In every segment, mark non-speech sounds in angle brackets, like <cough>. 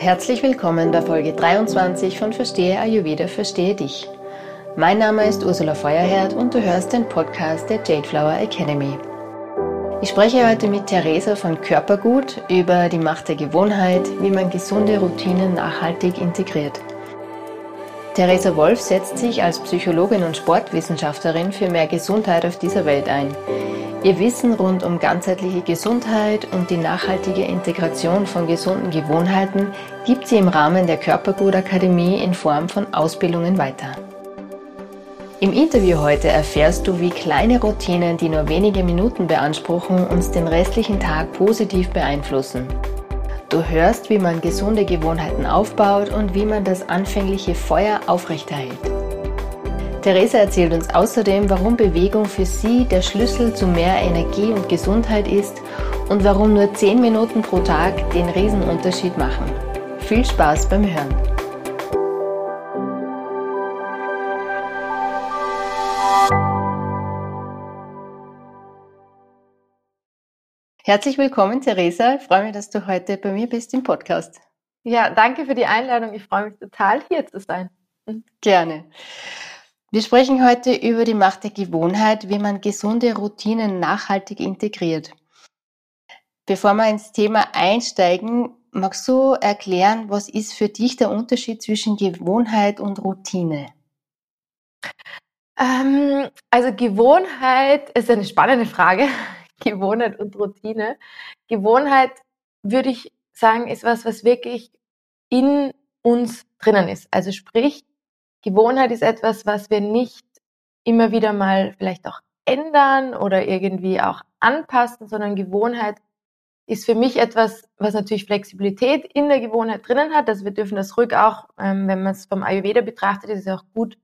Herzlich willkommen bei Folge 23 von Verstehe Ayurveda, Verstehe dich. Mein Name ist Ursula Feuerherd und du hörst den Podcast der Jade Flower Academy. Ich spreche heute mit Theresa von Körpergut über die Macht der Gewohnheit, wie man gesunde Routinen nachhaltig integriert. Theresa Wolf setzt sich als Psychologin und Sportwissenschaftlerin für mehr Gesundheit auf dieser Welt ein. Ihr Wissen rund um ganzheitliche Gesundheit und die nachhaltige Integration von gesunden Gewohnheiten gibt sie im Rahmen der Körpergutakademie in Form von Ausbildungen weiter. Im Interview heute erfährst du, wie kleine Routinen, die nur wenige Minuten beanspruchen, uns den restlichen Tag positiv beeinflussen. Du hörst, wie man gesunde Gewohnheiten aufbaut und wie man das anfängliche Feuer aufrechterhält. Theresa erzählt uns außerdem, warum Bewegung für sie der Schlüssel zu mehr Energie und Gesundheit ist und warum nur 10 Minuten pro Tag den Riesenunterschied machen. Viel Spaß beim Hören! Herzlich willkommen, Theresa. Ich freue mich, dass du heute bei mir bist im Podcast. Ja, danke für die Einladung. Ich freue mich total, hier zu sein. Gerne. Wir sprechen heute über die Macht der Gewohnheit, wie man gesunde Routinen nachhaltig integriert. Bevor wir ins Thema einsteigen, magst du erklären, was ist für dich der Unterschied zwischen Gewohnheit und Routine? Ähm, also Gewohnheit ist eine spannende Frage. <laughs> Gewohnheit und Routine. Gewohnheit würde ich sagen, ist was, was wirklich in uns drinnen ist. Also sprich, Gewohnheit ist etwas, was wir nicht immer wieder mal vielleicht auch ändern oder irgendwie auch anpassen, sondern Gewohnheit ist für mich etwas, was natürlich Flexibilität in der Gewohnheit drinnen hat. Also wir dürfen das ruhig auch, ähm, wenn man es vom Ayurveda betrachtet, ist es auch gut,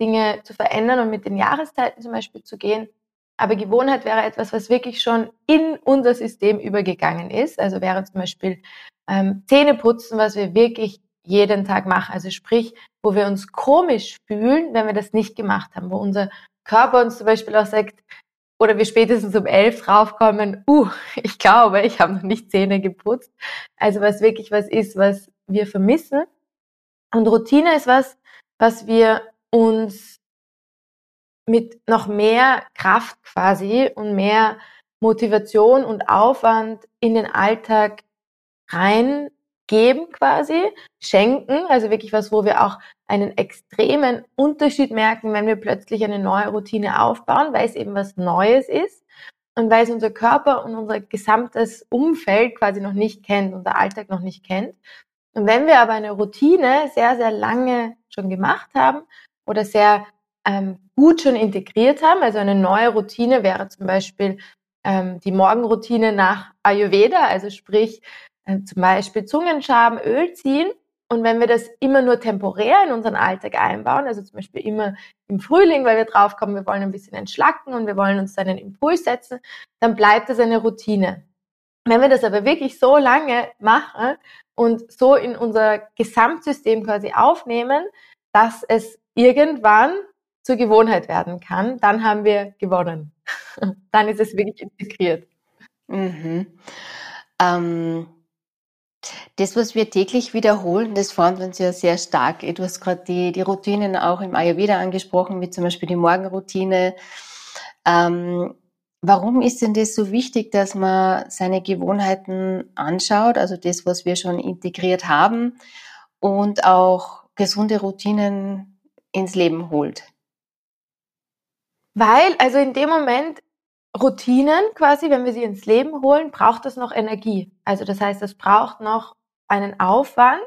Dinge zu verändern und mit den Jahreszeiten zum Beispiel zu gehen. Aber Gewohnheit wäre etwas, was wirklich schon in unser System übergegangen ist. Also wäre zum Beispiel ähm, Zähneputzen, was wir wirklich jeden Tag machen. Also sprich, wo wir uns komisch fühlen, wenn wir das nicht gemacht haben, wo unser Körper uns zum Beispiel auch sagt, oder wir spätestens um elf draufkommen, uh, <laughs> ich glaube, ich habe noch nicht Zähne geputzt. Also was wirklich was ist, was wir vermissen. Und Routine ist was, was wir uns mit noch mehr Kraft quasi und mehr Motivation und Aufwand in den Alltag rein geben quasi, schenken, also wirklich was, wo wir auch einen extremen Unterschied merken, wenn wir plötzlich eine neue Routine aufbauen, weil es eben was Neues ist und weil es unser Körper und unser gesamtes Umfeld quasi noch nicht kennt, unser Alltag noch nicht kennt. Und wenn wir aber eine Routine sehr, sehr lange schon gemacht haben oder sehr ähm, gut schon integriert haben, also eine neue Routine wäre zum Beispiel ähm, die Morgenroutine nach Ayurveda, also sprich zum Beispiel Zungenschaben, Öl ziehen. Und wenn wir das immer nur temporär in unseren Alltag einbauen, also zum Beispiel immer im Frühling, weil wir draufkommen, wir wollen ein bisschen entschlacken und wir wollen uns einen Impuls setzen, dann bleibt das eine Routine. Wenn wir das aber wirklich so lange machen und so in unser Gesamtsystem quasi aufnehmen, dass es irgendwann zur Gewohnheit werden kann, dann haben wir gewonnen. <laughs> dann ist es wirklich integriert. Mhm. Ähm das, was wir täglich wiederholen, das wir uns ja sehr stark. Du hast gerade die, die Routinen auch im Ayurveda angesprochen, wie zum Beispiel die Morgenroutine. Ähm, warum ist denn das so wichtig, dass man seine Gewohnheiten anschaut, also das, was wir schon integriert haben und auch gesunde Routinen ins Leben holt? Weil, also in dem Moment, Routinen quasi, wenn wir sie ins Leben holen, braucht es noch Energie. Also das heißt, es braucht noch einen Aufwand,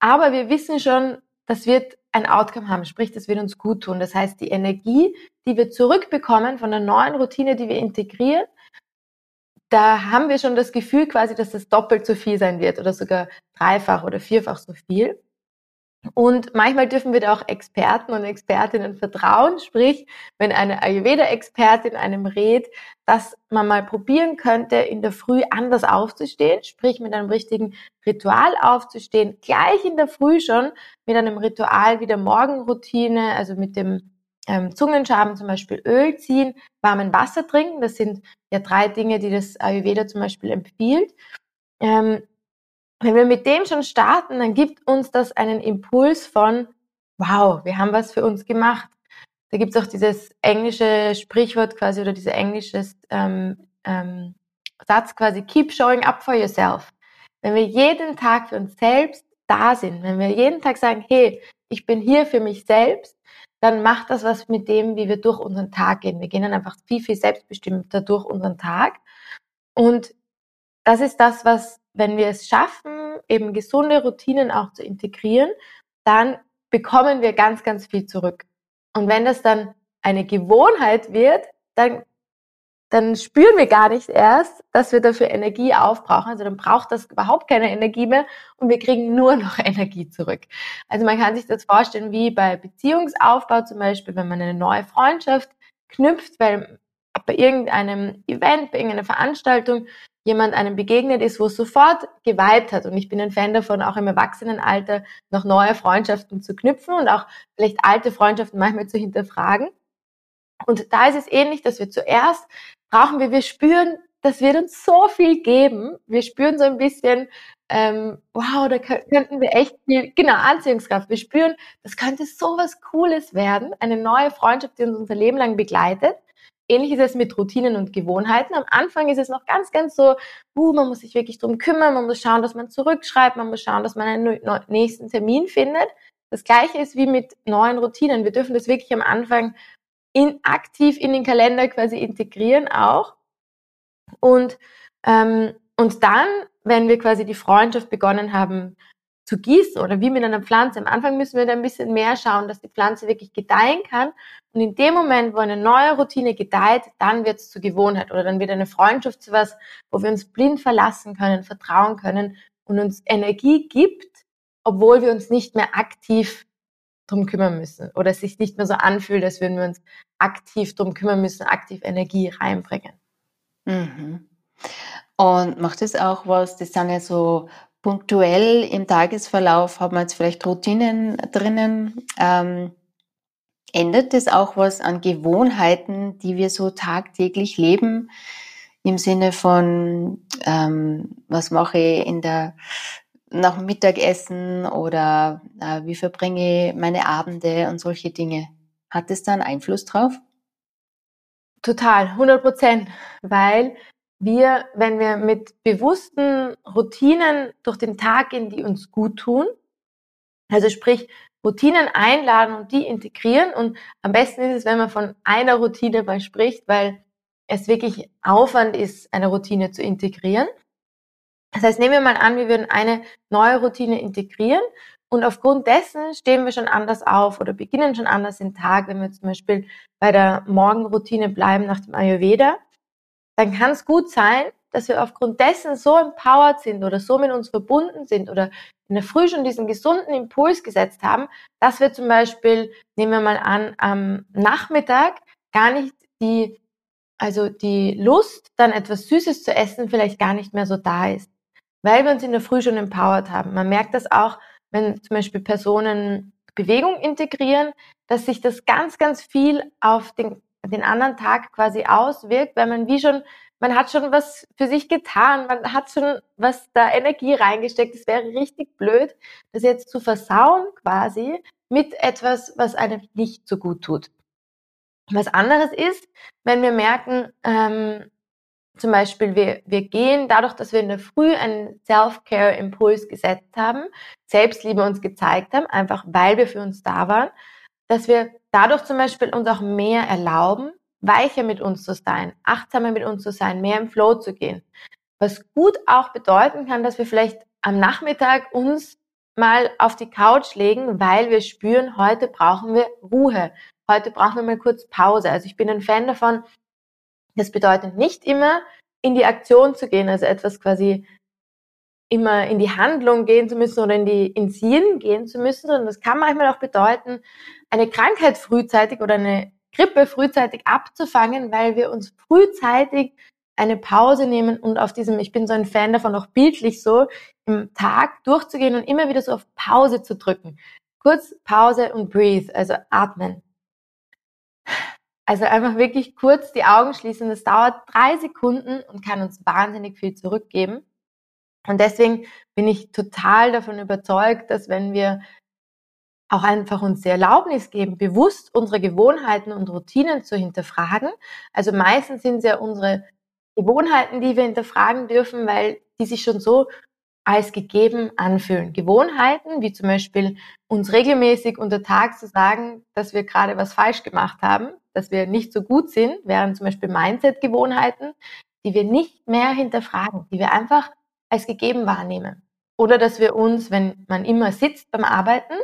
aber wir wissen schon, das wird ein Outcome haben, sprich, das wird uns gut tun. Das heißt, die Energie, die wir zurückbekommen von der neuen Routine, die wir integrieren, da haben wir schon das Gefühl quasi, dass das doppelt so viel sein wird oder sogar dreifach oder vierfach so viel. Und manchmal dürfen wir da auch Experten und Expertinnen vertrauen. Sprich, wenn eine Ayurveda-Expertin einem rät, dass man mal probieren könnte, in der Früh anders aufzustehen, sprich mit einem richtigen Ritual aufzustehen, gleich in der Früh schon mit einem Ritual wie der Morgenroutine, also mit dem ähm, Zungenschaben zum Beispiel Öl ziehen, warmen Wasser trinken. Das sind ja drei Dinge, die das Ayurveda zum Beispiel empfiehlt. Ähm, wenn wir mit dem schon starten, dann gibt uns das einen Impuls von, wow, wir haben was für uns gemacht. Da gibt es auch dieses englische Sprichwort quasi oder dieser englische ähm, ähm, Satz quasi, keep showing up for yourself. Wenn wir jeden Tag für uns selbst da sind, wenn wir jeden Tag sagen, hey, ich bin hier für mich selbst, dann macht das was mit dem, wie wir durch unseren Tag gehen. Wir gehen dann einfach viel, viel selbstbestimmter durch unseren Tag. Und das ist das, was, wenn wir es schaffen, eben gesunde Routinen auch zu integrieren, dann bekommen wir ganz, ganz viel zurück. Und wenn das dann eine Gewohnheit wird, dann dann spüren wir gar nicht erst, dass wir dafür Energie aufbrauchen. Also dann braucht das überhaupt keine Energie mehr und wir kriegen nur noch <laughs> Energie zurück. Also man kann sich das vorstellen wie bei Beziehungsaufbau zum Beispiel, wenn man eine neue Freundschaft knüpft, weil bei irgendeinem Event, bei irgendeiner Veranstaltung jemand einem begegnet ist, wo es sofort geweibt hat. Und ich bin ein Fan davon, auch im Erwachsenenalter noch neue Freundschaften zu knüpfen und auch vielleicht alte Freundschaften manchmal zu hinterfragen. Und da ist es ähnlich, dass wir zuerst brauchen wir, wir spüren, das wird uns so viel geben. Wir spüren so ein bisschen, ähm, wow, da könnten wir echt viel, genau, Anziehungskraft. Wir spüren, das könnte so was Cooles werden, eine neue Freundschaft, die uns unser Leben lang begleitet. Ähnlich ist es mit Routinen und Gewohnheiten. Am Anfang ist es noch ganz, ganz so, uh, man muss sich wirklich drum kümmern, man muss schauen, dass man zurückschreibt, man muss schauen, dass man einen nächsten Termin findet. Das gleiche ist wie mit neuen Routinen. Wir dürfen das wirklich am Anfang in, aktiv in den Kalender quasi integrieren auch. Und, ähm, und dann, wenn wir quasi die Freundschaft begonnen haben zu gießen oder wie mit einer Pflanze, am Anfang müssen wir da ein bisschen mehr schauen, dass die Pflanze wirklich gedeihen kann. Und in dem Moment, wo eine neue Routine gedeiht, dann wird es zur Gewohnheit oder dann wird eine Freundschaft zu was, wo wir uns blind verlassen können, vertrauen können und uns Energie gibt, obwohl wir uns nicht mehr aktiv drum kümmern müssen oder es sich nicht mehr so anfühlt, als würden wir uns aktiv drum kümmern müssen, aktiv Energie reinbringen. Mhm. Und macht es auch was, das sind ja so punktuell im Tagesverlauf, haben wir jetzt vielleicht Routinen drinnen, ähm, ändert es auch was an Gewohnheiten, die wir so tagtäglich leben, im Sinne von, ähm, was mache ich in der nach dem Mittagessen oder äh, wie verbringe ich meine Abende und solche Dinge. Hat es da einen Einfluss drauf? Total, 100 Prozent, weil wir, wenn wir mit bewussten Routinen durch den Tag gehen, die uns gut tun, also sprich Routinen einladen und die integrieren und am besten ist es, wenn man von einer Routine mal spricht, weil es wirklich Aufwand ist, eine Routine zu integrieren. Das heißt, nehmen wir mal an, wir würden eine neue Routine integrieren und aufgrund dessen stehen wir schon anders auf oder beginnen schon anders den Tag. Wenn wir zum Beispiel bei der Morgenroutine bleiben nach dem Ayurveda, dann kann es gut sein, dass wir aufgrund dessen so empowered sind oder so mit uns verbunden sind oder in der Früh schon diesen gesunden Impuls gesetzt haben, dass wir zum Beispiel, nehmen wir mal an, am Nachmittag gar nicht die, also die Lust, dann etwas Süßes zu essen, vielleicht gar nicht mehr so da ist weil wir uns in der Früh schon empowered haben. Man merkt das auch, wenn zum Beispiel Personen Bewegung integrieren, dass sich das ganz, ganz viel auf den, den anderen Tag quasi auswirkt, weil man wie schon, man hat schon was für sich getan, man hat schon was da Energie reingesteckt. Es wäre richtig blöd, das jetzt zu versauen quasi mit etwas, was einem nicht so gut tut. Was anderes ist, wenn wir merken, ähm, zum Beispiel, wir, wir gehen dadurch, dass wir in der Früh einen Self-Care-Impuls gesetzt haben, Selbstliebe uns gezeigt haben, einfach weil wir für uns da waren, dass wir dadurch zum Beispiel uns auch mehr erlauben, weicher mit uns zu sein, achtsamer mit uns zu sein, mehr im Flow zu gehen. Was gut auch bedeuten kann, dass wir vielleicht am Nachmittag uns mal auf die Couch legen, weil wir spüren, heute brauchen wir Ruhe. Heute brauchen wir mal kurz Pause. Also ich bin ein Fan davon, das bedeutet nicht immer in die Aktion zu gehen, also etwas quasi immer in die Handlung gehen zu müssen oder in die ins Yin gehen zu müssen, sondern das kann manchmal auch bedeuten, eine Krankheit frühzeitig oder eine Grippe frühzeitig abzufangen, weil wir uns frühzeitig eine Pause nehmen und auf diesem, ich bin so ein Fan davon, auch bildlich so, im Tag durchzugehen und immer wieder so auf Pause zu drücken. Kurz Pause und breathe, also atmen. Also einfach wirklich kurz die Augen schließen. Das dauert drei Sekunden und kann uns wahnsinnig viel zurückgeben. Und deswegen bin ich total davon überzeugt, dass wenn wir auch einfach uns die Erlaubnis geben, bewusst unsere Gewohnheiten und Routinen zu hinterfragen. Also meistens sind es ja unsere Gewohnheiten, die wir hinterfragen dürfen, weil die sich schon so als gegeben anfühlen. Gewohnheiten, wie zum Beispiel uns regelmäßig unter Tag zu sagen, dass wir gerade was falsch gemacht haben, dass wir nicht so gut sind, wären zum Beispiel Mindset-Gewohnheiten, die wir nicht mehr hinterfragen, die wir einfach als gegeben wahrnehmen. Oder dass wir uns, wenn man immer sitzt beim Arbeiten,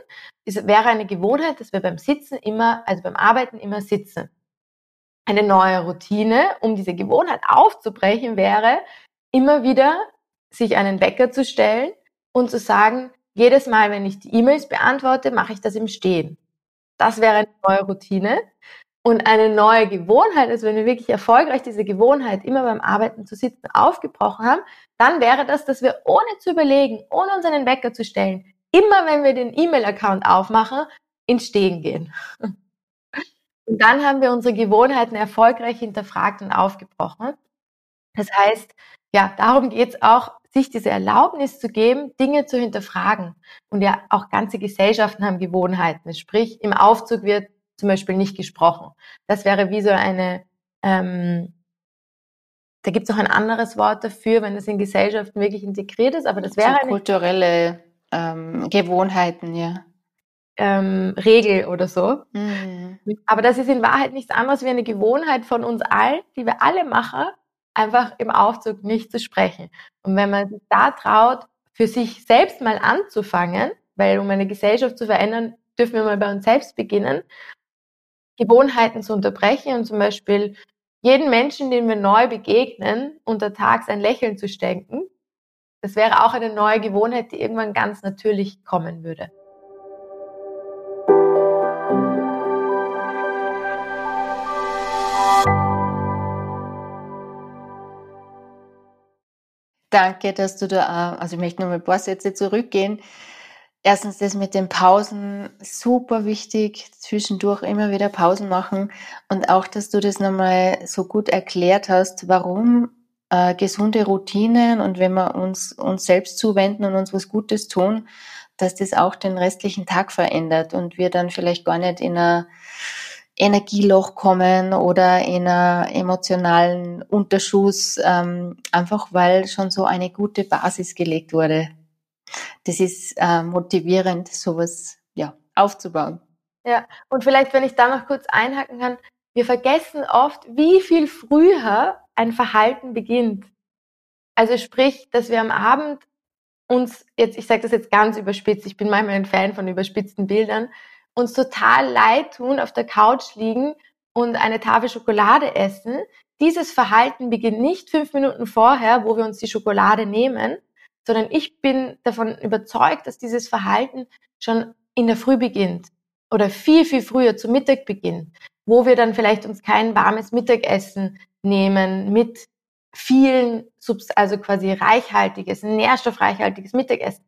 es wäre eine Gewohnheit, dass wir beim Sitzen immer, also beim Arbeiten immer sitzen. Eine neue Routine, um diese Gewohnheit aufzubrechen, wäre, immer wieder sich einen Wecker zu stellen und zu sagen, jedes Mal, wenn ich die E-Mails beantworte, mache ich das im Stehen. Das wäre eine neue Routine. Und eine neue Gewohnheit ist, wenn wir wirklich erfolgreich diese Gewohnheit immer beim Arbeiten zu sitzen aufgebrochen haben, dann wäre das, dass wir ohne zu überlegen, ohne uns einen Wecker zu stellen, immer wenn wir den E-Mail-Account aufmachen, ins Stehen gehen. <laughs> Und dann haben wir unsere Gewohnheiten erfolgreich hinterfragt und aufgebrochen. Das heißt, ja, darum geht es auch, sich diese Erlaubnis zu geben, Dinge zu hinterfragen. Und ja, auch ganze Gesellschaften haben Gewohnheiten. Sprich, im Aufzug wird zum Beispiel nicht gesprochen. Das wäre wie so eine, ähm, da gibt es auch ein anderes Wort dafür, wenn das in Gesellschaften wirklich integriert ist, aber das wäre so eine kulturelle ähm, Gewohnheiten, ja. Ähm, Regel oder so. Mhm. Aber das ist in Wahrheit nichts anderes wie eine Gewohnheit von uns allen, die wir alle machen, einfach im Aufzug nicht zu sprechen. Und wenn man sich da traut, für sich selbst mal anzufangen, weil um eine Gesellschaft zu verändern, dürfen wir mal bei uns selbst beginnen Gewohnheiten zu unterbrechen und zum Beispiel jeden Menschen, den wir neu begegnen, untertags ein Lächeln zu schenken. Das wäre auch eine neue Gewohnheit, die irgendwann ganz natürlich kommen würde. Danke, dass du da, also ich möchte noch mal ein paar Sätze zurückgehen erstens das mit den Pausen super wichtig, zwischendurch immer wieder Pausen machen und auch, dass du das nochmal so gut erklärt hast, warum äh, gesunde Routinen und wenn wir uns uns selbst zuwenden und uns was Gutes tun, dass das auch den restlichen Tag verändert und wir dann vielleicht gar nicht in ein Energieloch kommen oder in einer emotionalen Unterschuss, ähm, einfach weil schon so eine gute Basis gelegt wurde das ist äh, motivierend, sowas ja, aufzubauen. Ja, und vielleicht, wenn ich da noch kurz einhaken kann, wir vergessen oft, wie viel früher ein Verhalten beginnt. Also sprich, dass wir am Abend uns jetzt, ich sage das jetzt ganz überspitzt, ich bin manchmal ein Fan von überspitzten Bildern, uns total leid tun, auf der Couch liegen und eine Tafel Schokolade essen. Dieses Verhalten beginnt nicht fünf Minuten vorher, wo wir uns die Schokolade nehmen, sondern ich bin davon überzeugt, dass dieses Verhalten schon in der Früh beginnt oder viel, viel früher zu Mittag beginnt, wo wir dann vielleicht uns kein warmes Mittagessen nehmen mit vielen, also quasi reichhaltiges, nährstoffreichhaltiges Mittagessen.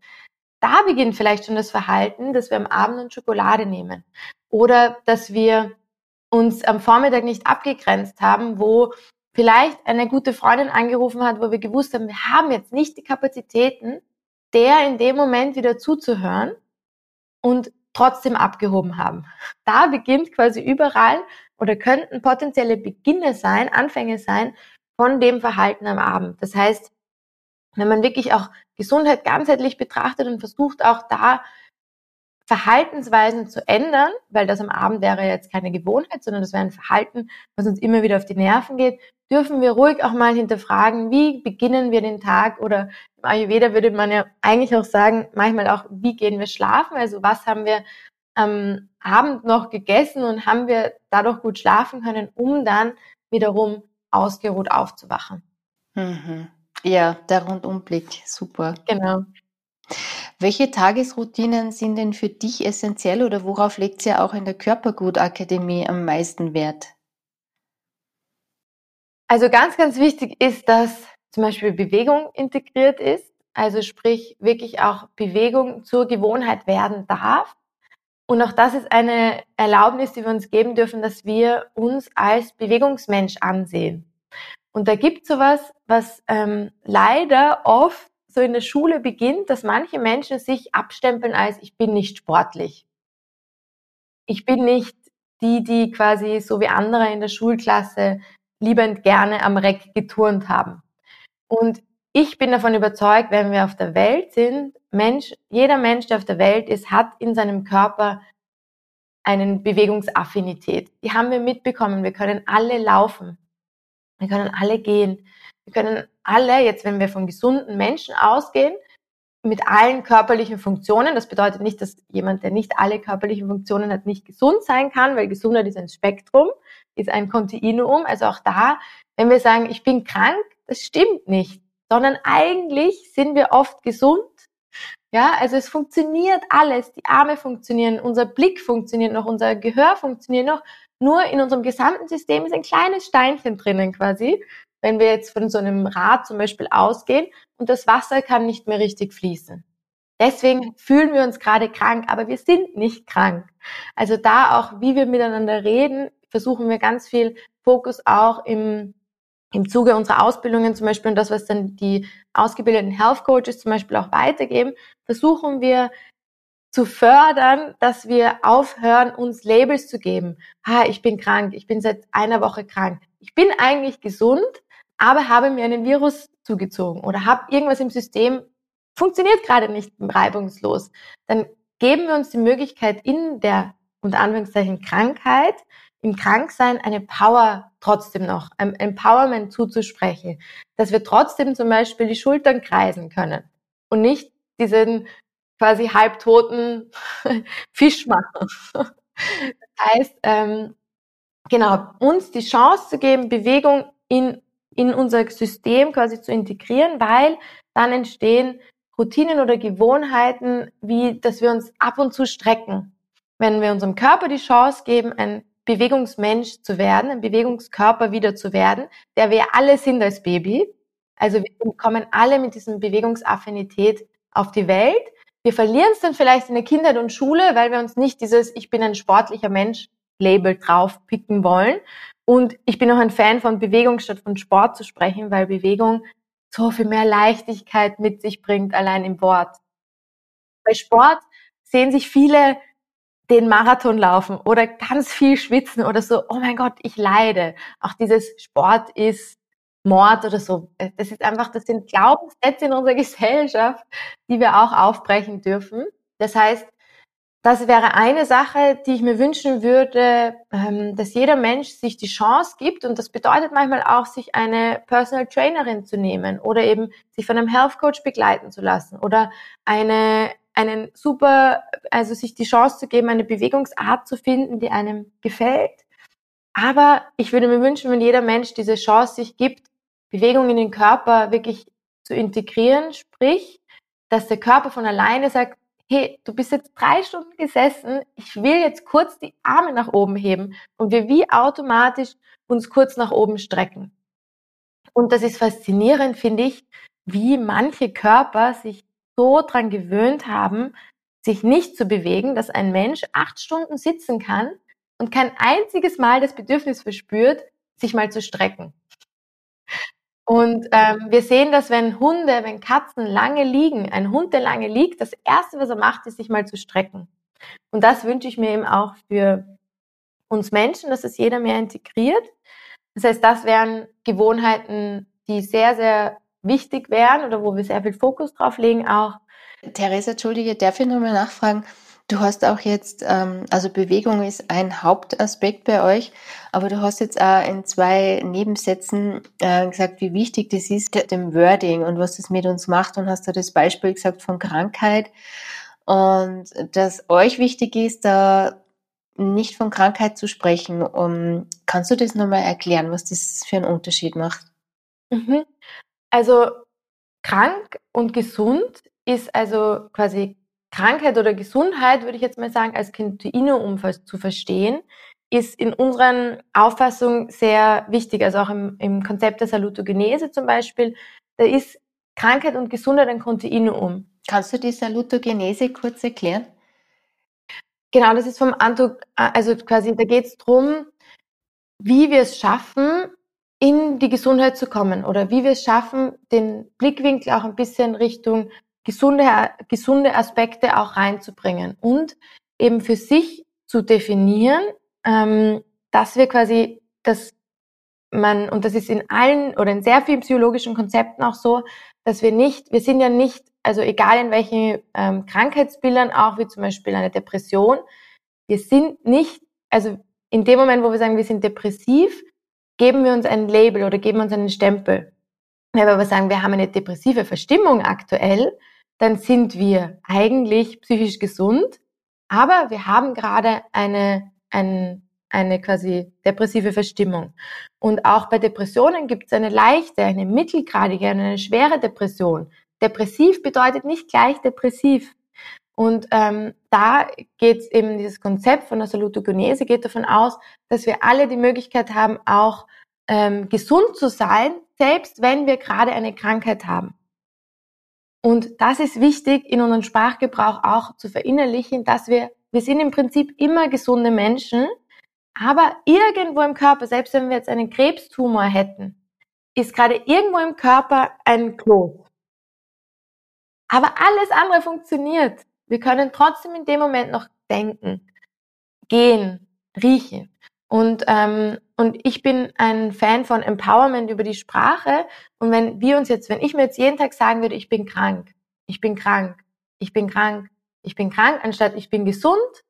Da beginnt vielleicht schon das Verhalten, dass wir am Abend eine Schokolade nehmen oder dass wir uns am Vormittag nicht abgegrenzt haben, wo vielleicht eine gute Freundin angerufen hat, wo wir gewusst haben, wir haben jetzt nicht die Kapazitäten, der in dem Moment wieder zuzuhören und trotzdem abgehoben haben. Da beginnt quasi überall oder könnten potenzielle Beginne sein, Anfänge sein von dem Verhalten am Abend. Das heißt, wenn man wirklich auch Gesundheit ganzheitlich betrachtet und versucht auch da Verhaltensweisen zu ändern, weil das am Abend wäre jetzt keine Gewohnheit, sondern das wäre ein Verhalten, was uns immer wieder auf die Nerven geht, dürfen wir ruhig auch mal hinterfragen, wie beginnen wir den Tag oder im Ayurveda würde man ja eigentlich auch sagen, manchmal auch, wie gehen wir schlafen, also was haben wir am Abend noch gegessen und haben wir dadurch gut schlafen können, um dann wiederum ausgeruht aufzuwachen. Mhm. Ja, der Rundumblick, super. Genau. Welche Tagesroutinen sind denn für dich essentiell oder worauf legt sie ja auch in der Körpergutakademie am meisten Wert? Also ganz, ganz wichtig ist, dass zum Beispiel Bewegung integriert ist. Also sprich wirklich auch Bewegung zur Gewohnheit werden darf. Und auch das ist eine Erlaubnis, die wir uns geben dürfen, dass wir uns als Bewegungsmensch ansehen. Und da gibt es sowas, was ähm, leider oft so in der Schule beginnt, dass manche Menschen sich abstempeln als ich bin nicht sportlich. Ich bin nicht die, die quasi so wie andere in der Schulklasse liebend gerne am Reck geturnt haben. Und ich bin davon überzeugt, wenn wir auf der Welt sind, Mensch, jeder Mensch, der auf der Welt ist, hat in seinem Körper eine Bewegungsaffinität. Die haben wir mitbekommen. Wir können alle laufen. Wir können alle gehen. Wir können alle, jetzt wenn wir von gesunden Menschen ausgehen, mit allen körperlichen Funktionen. Das bedeutet nicht, dass jemand, der nicht alle körperlichen Funktionen hat, nicht gesund sein kann, weil Gesundheit ist ein Spektrum, ist ein Kontinuum. Also auch da, wenn wir sagen, ich bin krank, das stimmt nicht, sondern eigentlich sind wir oft gesund. Ja, also es funktioniert alles. Die Arme funktionieren, unser Blick funktioniert noch, unser Gehör funktioniert noch. Nur in unserem gesamten System ist ein kleines Steinchen drinnen quasi wenn wir jetzt von so einem Rad zum Beispiel ausgehen und das Wasser kann nicht mehr richtig fließen. Deswegen fühlen wir uns gerade krank, aber wir sind nicht krank. Also da auch, wie wir miteinander reden, versuchen wir ganz viel Fokus auch im, im Zuge unserer Ausbildungen zum Beispiel und das, was dann die ausgebildeten Health Coaches zum Beispiel auch weitergeben, versuchen wir zu fördern, dass wir aufhören, uns Labels zu geben. Ha, ich bin krank, ich bin seit einer Woche krank. Ich bin eigentlich gesund, aber habe mir einen Virus zugezogen oder habe irgendwas im System, funktioniert gerade nicht reibungslos, dann geben wir uns die Möglichkeit in der unter Anführungszeichen Krankheit, im Kranksein eine Power trotzdem noch, ein Empowerment zuzusprechen, dass wir trotzdem zum Beispiel die Schultern kreisen können und nicht diesen quasi halbtoten <laughs> Fisch machen. Das heißt, ähm, genau, uns die Chance zu geben, Bewegung in in unser System quasi zu integrieren, weil dann entstehen Routinen oder Gewohnheiten, wie dass wir uns ab und zu strecken. Wenn wir unserem Körper die Chance geben, ein Bewegungsmensch zu werden, ein Bewegungskörper wieder zu werden, der wir alle sind als Baby. Also wir kommen alle mit diesem Bewegungsaffinität auf die Welt. Wir verlieren es dann vielleicht in der Kindheit und Schule, weil wir uns nicht dieses Ich bin ein sportlicher Mensch Label drauf picken wollen, und ich bin auch ein Fan von Bewegung statt von Sport zu sprechen, weil Bewegung so viel mehr Leichtigkeit mit sich bringt, allein im Wort. Bei Sport sehen sich viele den Marathon laufen oder ganz viel schwitzen oder so, oh mein Gott, ich leide. Auch dieses Sport ist Mord oder so. Das ist einfach, das sind Glaubenssätze in unserer <laughs> Gesellschaft, die wir auch aufbrechen dürfen. Das heißt, das wäre eine Sache, die ich mir wünschen würde, ähm, dass jeder Mensch sich die Chance gibt. Und das bedeutet manchmal auch, sich eine Personal Trainerin zu nehmen oder eben sich von einem Health Coach begleiten zu lassen oder eine, einen super, also sich die Chance zu geben, eine Bewegungsart zu finden, die einem gefällt. Aber ich würde mir wünschen, wenn jeder Mensch diese Chance sich gibt, Bewegung in den Körper wirklich zu integrieren, sprich, dass der Körper von alleine sagt, hey, du bist jetzt drei Stunden gesessen, ich will jetzt kurz die Arme nach oben heben und wir wie automatisch uns kurz nach oben strecken. Und das ist faszinierend, finde ich, wie manche Körper sich so dran gewöhnt haben, sich nicht zu bewegen, dass ein Mensch acht Stunden sitzen kann und kein einziges Mal das Bedürfnis verspürt, sich mal zu strecken. Und ähm, wir sehen, dass wenn Hunde, wenn Katzen lange liegen, ein Hund, der lange liegt, das Erste, was er macht, ist, sich mal zu strecken. Und das wünsche ich mir eben auch für uns Menschen, dass es jeder mehr integriert. Das heißt, das wären Gewohnheiten, die sehr, sehr wichtig wären oder wo wir sehr viel Fokus drauf legen auch. Theresa, Entschuldige, darf ich nochmal nachfragen? Du hast auch jetzt, ähm, also Bewegung ist ein Hauptaspekt bei euch, aber du hast jetzt auch in zwei Nebensätzen äh, gesagt, wie wichtig das ist, dem Wording und was das mit uns macht und hast da das Beispiel gesagt von Krankheit und dass euch wichtig ist, da nicht von Krankheit zu sprechen. Um, kannst du das nochmal erklären, was das für einen Unterschied macht? Mhm. Also krank und gesund ist also quasi Krankheit oder Gesundheit, würde ich jetzt mal sagen, als Kontinuum zu verstehen, ist in unseren Auffassung sehr wichtig. Also auch im, im Konzept der Salutogenese zum Beispiel, da ist Krankheit und Gesundheit ein Kontinuum. Kannst du die Salutogenese kurz erklären? Genau, das ist vom Anto, also quasi, da geht es darum, wie wir es schaffen, in die Gesundheit zu kommen oder wie wir es schaffen, den Blickwinkel auch ein bisschen Richtung gesunde, gesunde Aspekte auch reinzubringen und eben für sich zu definieren, ähm, dass wir quasi das man, und das ist in allen oder in sehr vielen psychologischen Konzepten auch so, dass wir nicht, wir sind ja nicht, also egal in welchen ähm, Krankheitsbildern auch, wie zum Beispiel eine Depression, wir sind nicht, also in dem Moment, wo wir sagen, wir sind depressiv, geben wir uns ein Label oder geben uns einen Stempel. Wenn wir aber sagen, wir haben eine depressive Verstimmung aktuell, dann sind wir eigentlich psychisch gesund, aber wir haben gerade eine, ein, eine quasi depressive Verstimmung. Und auch bei Depressionen gibt es eine leichte, eine mittelgradige und eine schwere Depression. Depressiv bedeutet nicht gleich depressiv. Und ähm, da geht es eben, dieses Konzept von der Salutogenese geht davon aus, dass wir alle die Möglichkeit haben, auch ähm, gesund zu sein, selbst wenn wir gerade eine Krankheit haben. Und das ist wichtig in unserem Sprachgebrauch auch zu verinnerlichen, dass wir, wir sind im Prinzip immer gesunde Menschen, aber irgendwo im Körper, selbst wenn wir jetzt einen Krebstumor hätten, ist gerade irgendwo im Körper ein Kloß. Aber alles andere funktioniert. Wir können trotzdem in dem Moment noch denken, gehen, riechen. Und, ähm, und ich bin ein Fan von Empowerment über die Sprache. Und wenn wir uns jetzt, wenn ich mir jetzt jeden Tag sagen würde, ich bin krank, ich bin krank, ich bin krank, ich bin krank, anstatt ich bin gesund,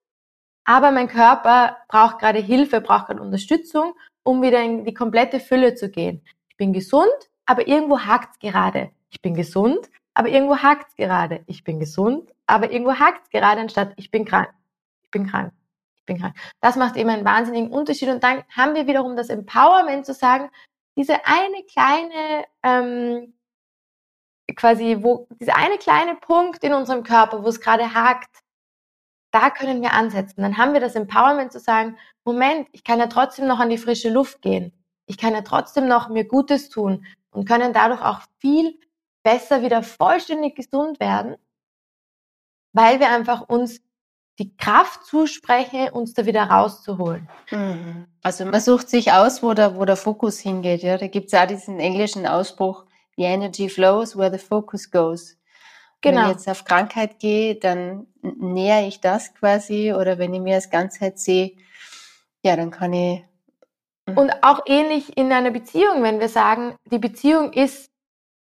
aber mein Körper braucht gerade Hilfe, braucht gerade Unterstützung, um wieder in die komplette Fülle zu gehen. Ich bin gesund, aber irgendwo hakt's gerade. Ich bin gesund, aber irgendwo hakt's gerade. Ich bin gesund, aber irgendwo hakt's gerade, anstatt ich bin krank. Ich bin krank. Bin krank. Das macht eben einen wahnsinnigen Unterschied. Und dann haben wir wiederum das Empowerment zu sagen, diese eine kleine, ähm, quasi, wo, dieser eine kleine Punkt in unserem Körper, wo es gerade hakt, da können wir ansetzen. Dann haben wir das Empowerment zu sagen, Moment, ich kann ja trotzdem noch an die frische Luft gehen. Ich kann ja trotzdem noch mir Gutes tun und können dadurch auch viel besser wieder vollständig gesund werden, weil wir einfach uns die Kraft zusprechen, uns da wieder rauszuholen. Mhm. Also man sucht sich aus, wo der, wo der Fokus hingeht. Ja? Da gibt es auch diesen englischen Ausspruch, the energy flows where the focus goes. Genau. Wenn ich jetzt auf Krankheit gehe, dann nähere ich das quasi oder wenn ich mir als Ganzheit sehe, ja, dann kann ich. Mhm. Und auch ähnlich in einer Beziehung, wenn wir sagen, die Beziehung ist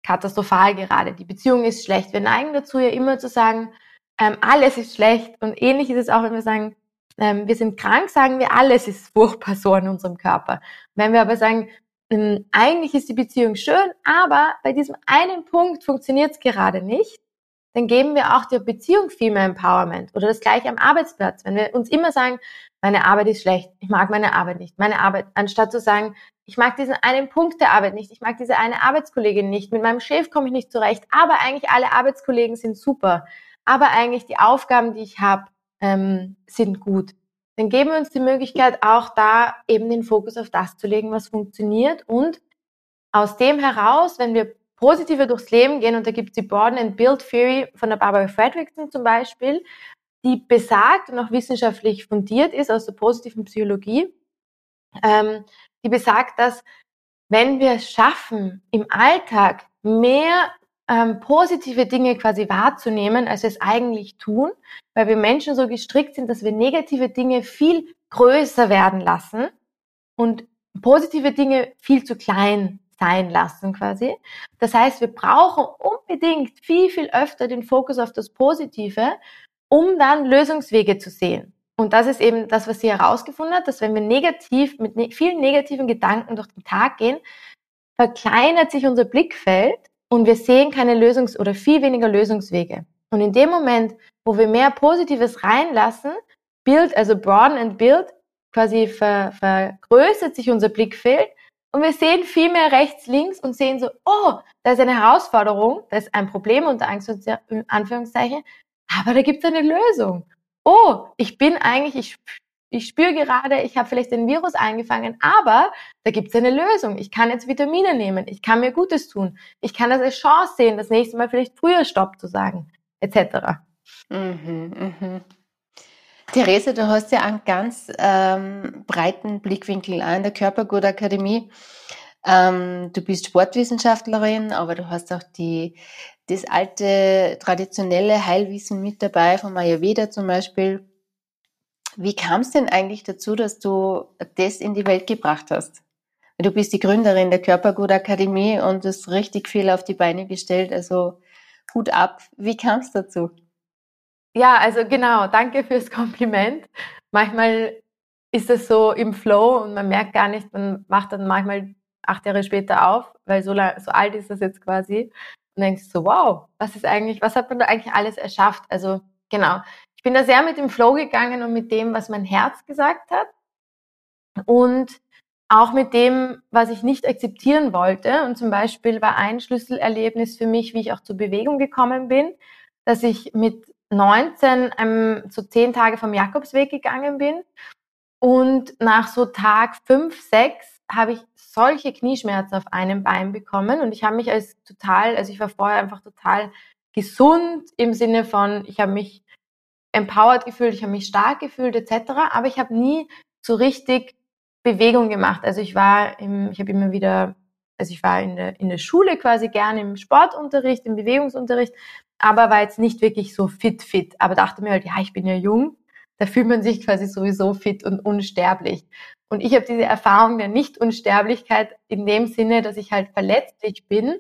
katastrophal gerade, die Beziehung ist schlecht. Wir neigen dazu ja immer zu sagen, ähm, alles ist schlecht. Und ähnlich ist es auch, wenn wir sagen, ähm, wir sind krank, sagen wir, alles ist furchtbar so in unserem Körper. Wenn wir aber sagen, ähm, eigentlich ist die Beziehung schön, aber bei diesem einen Punkt funktioniert es gerade nicht, dann geben wir auch der Beziehung viel mehr Empowerment. Oder das gleiche am Arbeitsplatz. Wenn wir uns immer sagen, meine Arbeit ist schlecht, ich mag meine Arbeit nicht, meine Arbeit, anstatt zu sagen, ich mag diesen einen Punkt der Arbeit nicht, ich mag diese eine Arbeitskollegin nicht, mit meinem Chef komme ich nicht zurecht, aber eigentlich alle Arbeitskollegen sind super, aber eigentlich die Aufgaben, die ich habe, ähm, sind gut. Dann geben wir uns die Möglichkeit, auch da eben den Fokus auf das zu legen, was funktioniert und aus dem heraus, wenn wir positiver durchs Leben gehen. Und da gibt es die Broaden and Build Theory von der Barbara Fredrickson zum Beispiel, die besagt und auch wissenschaftlich fundiert ist aus der positiven Psychologie, ähm, die besagt, dass wenn wir es schaffen, im Alltag mehr ähm, positive Dinge quasi wahrzunehmen, als wir es eigentlich tun, weil wir Menschen so gestrickt sind, dass wir negative Dinge viel größer werden lassen und positive Dinge viel zu klein sein lassen quasi. Das heißt, wir brauchen unbedingt viel, viel öfter den Fokus auf das Positive, um dann Lösungswege zu sehen. Und das ist eben das, was sie herausgefunden hat, dass wenn wir negativ, mit ne vielen negativen Gedanken durch den Tag gehen, verkleinert sich unser Blickfeld und wir sehen keine Lösungs- oder viel weniger Lösungswege. Und in dem Moment, wo wir mehr Positives reinlassen, Build, also broaden and build, quasi ver, vergrößert sich unser Blickfeld und wir sehen viel mehr rechts, links und sehen so, oh, da ist eine Herausforderung, da ist ein Problem unter Anführungszeichen, aber da gibt es eine Lösung. Oh, ich bin eigentlich, ich, ich spüre gerade, ich habe vielleicht den Virus eingefangen, aber da gibt es eine Lösung. Ich kann jetzt Vitamine nehmen, ich kann mir Gutes tun, ich kann das als Chance sehen, das nächste Mal vielleicht früher Stopp zu sagen, etc. Mhm, mhm. Therese, du hast ja einen ganz ähm, breiten Blickwinkel an der Körpergutakademie. Ähm, du bist Sportwissenschaftlerin, aber du hast auch die, das alte traditionelle Heilwissen mit dabei, von Ayurveda zum Beispiel. Wie kam es denn eigentlich dazu, dass du das in die Welt gebracht hast? Du bist die Gründerin der Körpergut Akademie und hast richtig viel auf die Beine gestellt. Also Hut ab. Wie kam es dazu? Ja, also genau, danke fürs <laughs> Kompliment. Manchmal ist es so im Flow und man merkt gar nicht, man macht dann manchmal acht Jahre später auf, weil so, lang, so alt ist das jetzt quasi. Und denkst so, wow, was ist eigentlich, was hat man da eigentlich alles erschafft? Also genau, bin da sehr mit dem Flow gegangen und mit dem, was mein Herz gesagt hat. Und auch mit dem, was ich nicht akzeptieren wollte. Und zum Beispiel war ein Schlüsselerlebnis für mich, wie ich auch zur Bewegung gekommen bin, dass ich mit 19 ähm, so zehn Tage vom Jakobsweg gegangen bin. Und nach so Tag fünf, sechs habe ich solche Knieschmerzen auf einem Bein bekommen. Und ich habe mich als total, also ich war vorher einfach total gesund im Sinne von, ich habe mich empowered gefühlt, ich habe mich stark gefühlt etc. Aber ich habe nie so richtig Bewegung gemacht. Also ich war im, ich habe immer wieder, also ich war in der, in der Schule quasi gerne im Sportunterricht, im Bewegungsunterricht, aber war jetzt nicht wirklich so fit, fit. Aber dachte mir halt, ja, ich bin ja jung, da fühlt man sich quasi sowieso fit und unsterblich. Und ich habe diese Erfahrung der Nicht-Unsterblichkeit in dem Sinne, dass ich halt verletzlich bin,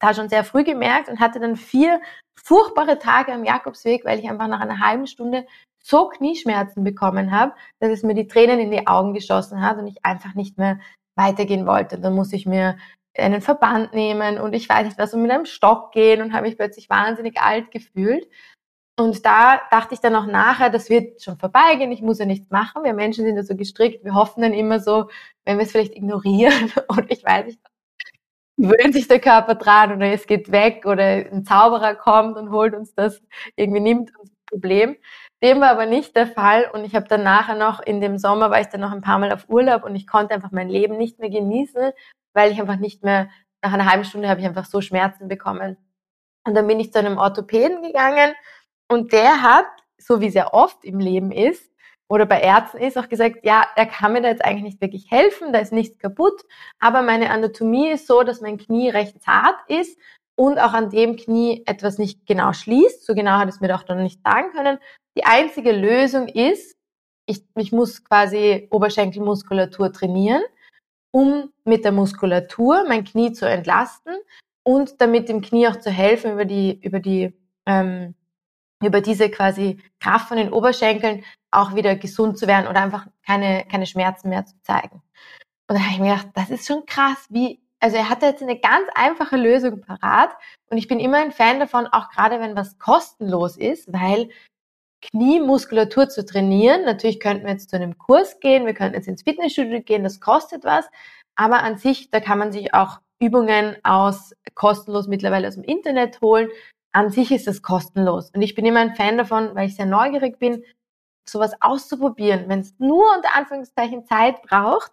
da schon sehr früh gemerkt und hatte dann vier furchtbare Tage am Jakobsweg, weil ich einfach nach einer halben Stunde so Knieschmerzen bekommen habe, dass es mir die Tränen in die Augen geschossen hat und ich einfach nicht mehr weitergehen wollte. Dann muss ich mir einen Verband nehmen und ich weiß nicht was und mit einem Stock gehen und habe mich plötzlich wahnsinnig alt gefühlt. Und da dachte ich dann auch nachher, das wird schon vorbeigehen, ich muss ja nichts machen. Wir Menschen sind ja so gestrickt, wir hoffen dann immer so, wenn wir es vielleicht ignorieren <laughs> und ich weiß nicht, gewöhnt sich der Körper dran oder es geht weg oder ein Zauberer kommt und holt uns das, irgendwie nimmt uns das Problem. Dem war aber nicht der Fall und ich habe dann nachher noch, in dem Sommer war ich dann noch ein paar Mal auf Urlaub und ich konnte einfach mein Leben nicht mehr genießen, weil ich einfach nicht mehr, nach einer halben Stunde habe ich einfach so Schmerzen bekommen. Und dann bin ich zu einem Orthopäden gegangen und der hat, so wie ja oft im Leben ist, oder bei Ärzten ist auch gesagt, ja, er kann mir da jetzt eigentlich nicht wirklich helfen, da ist nichts kaputt, aber meine Anatomie ist so, dass mein Knie recht zart ist und auch an dem Knie etwas nicht genau schließt. So genau hat es mir doch noch nicht sagen können. Die einzige Lösung ist, ich, ich muss quasi Oberschenkelmuskulatur trainieren, um mit der Muskulatur mein Knie zu entlasten und damit dem Knie auch zu helfen, über die, über die, ähm, über diese quasi Kraft von den Oberschenkeln auch wieder gesund zu werden oder einfach keine, keine Schmerzen mehr zu zeigen. Und da habe ich mir gedacht, das ist schon krass, wie, also er hatte jetzt eine ganz einfache Lösung parat und ich bin immer ein Fan davon, auch gerade wenn was kostenlos ist, weil Kniemuskulatur zu trainieren. Natürlich könnten wir jetzt zu einem Kurs gehen, wir könnten jetzt ins Fitnessstudio gehen, das kostet was. Aber an sich, da kann man sich auch Übungen aus kostenlos mittlerweile aus dem Internet holen. An sich ist das kostenlos. Und ich bin immer ein Fan davon, weil ich sehr neugierig bin, sowas auszuprobieren, wenn es nur unter Anführungszeichen Zeit braucht.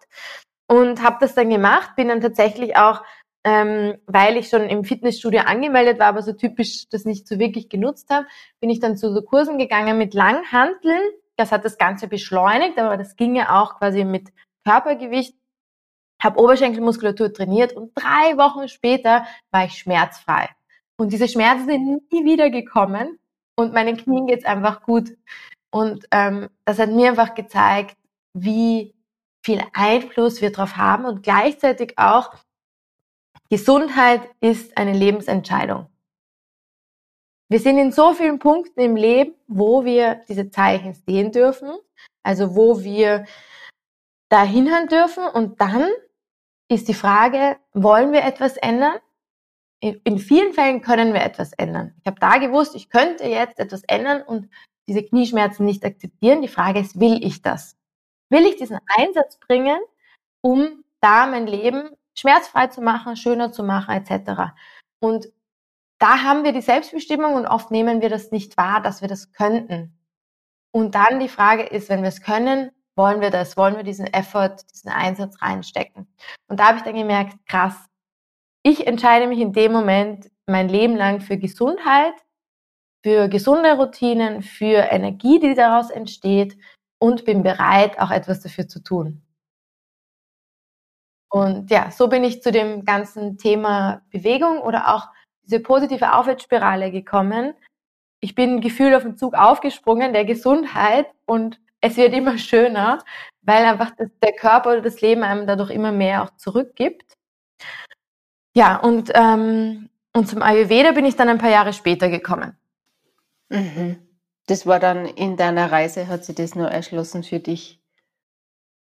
Und habe das dann gemacht, bin dann tatsächlich auch ähm, weil ich schon im Fitnessstudio angemeldet war, aber so typisch das nicht so wirklich genutzt habe, bin ich dann zu so Kursen gegangen mit Langhanteln. Das hat das Ganze beschleunigt, aber das ging ja auch quasi mit Körpergewicht. Habe Oberschenkelmuskulatur trainiert und drei Wochen später war ich schmerzfrei. Und diese Schmerzen sind nie wieder gekommen und meinen Knien geht's einfach gut. Und ähm, das hat mir einfach gezeigt, wie viel Einfluss wir darauf haben und gleichzeitig auch, Gesundheit ist eine Lebensentscheidung. Wir sind in so vielen Punkten im Leben, wo wir diese Zeichen sehen dürfen, also wo wir da hinhören dürfen und dann ist die Frage, wollen wir etwas ändern? In vielen Fällen können wir etwas ändern. Ich habe da gewusst, ich könnte jetzt etwas ändern und diese Knieschmerzen nicht akzeptieren. Die Frage ist, will ich das? Will ich diesen Einsatz bringen, um da mein Leben schmerzfrei zu machen, schöner zu machen, etc. Und da haben wir die Selbstbestimmung und oft nehmen wir das nicht wahr, dass wir das könnten. Und dann die Frage ist, wenn wir es können, wollen wir das, wollen wir diesen Effort, diesen Einsatz reinstecken? Und da habe ich dann gemerkt, krass, ich entscheide mich in dem Moment mein Leben lang für Gesundheit, für gesunde Routinen, für Energie, die daraus entsteht und bin bereit, auch etwas dafür zu tun. Und ja, so bin ich zu dem ganzen Thema Bewegung oder auch diese positive Aufwärtsspirale gekommen. Ich bin gefühlt auf den Zug aufgesprungen der Gesundheit und es wird immer <laughs> schöner, weil einfach das, der Körper oder das Leben einem dadurch immer mehr auch zurückgibt. Ja, und, ähm, und zum Ayurveda bin ich dann ein paar Jahre später gekommen. Mhm. Das war dann in deiner Reise, hat sich das nur erschlossen für dich?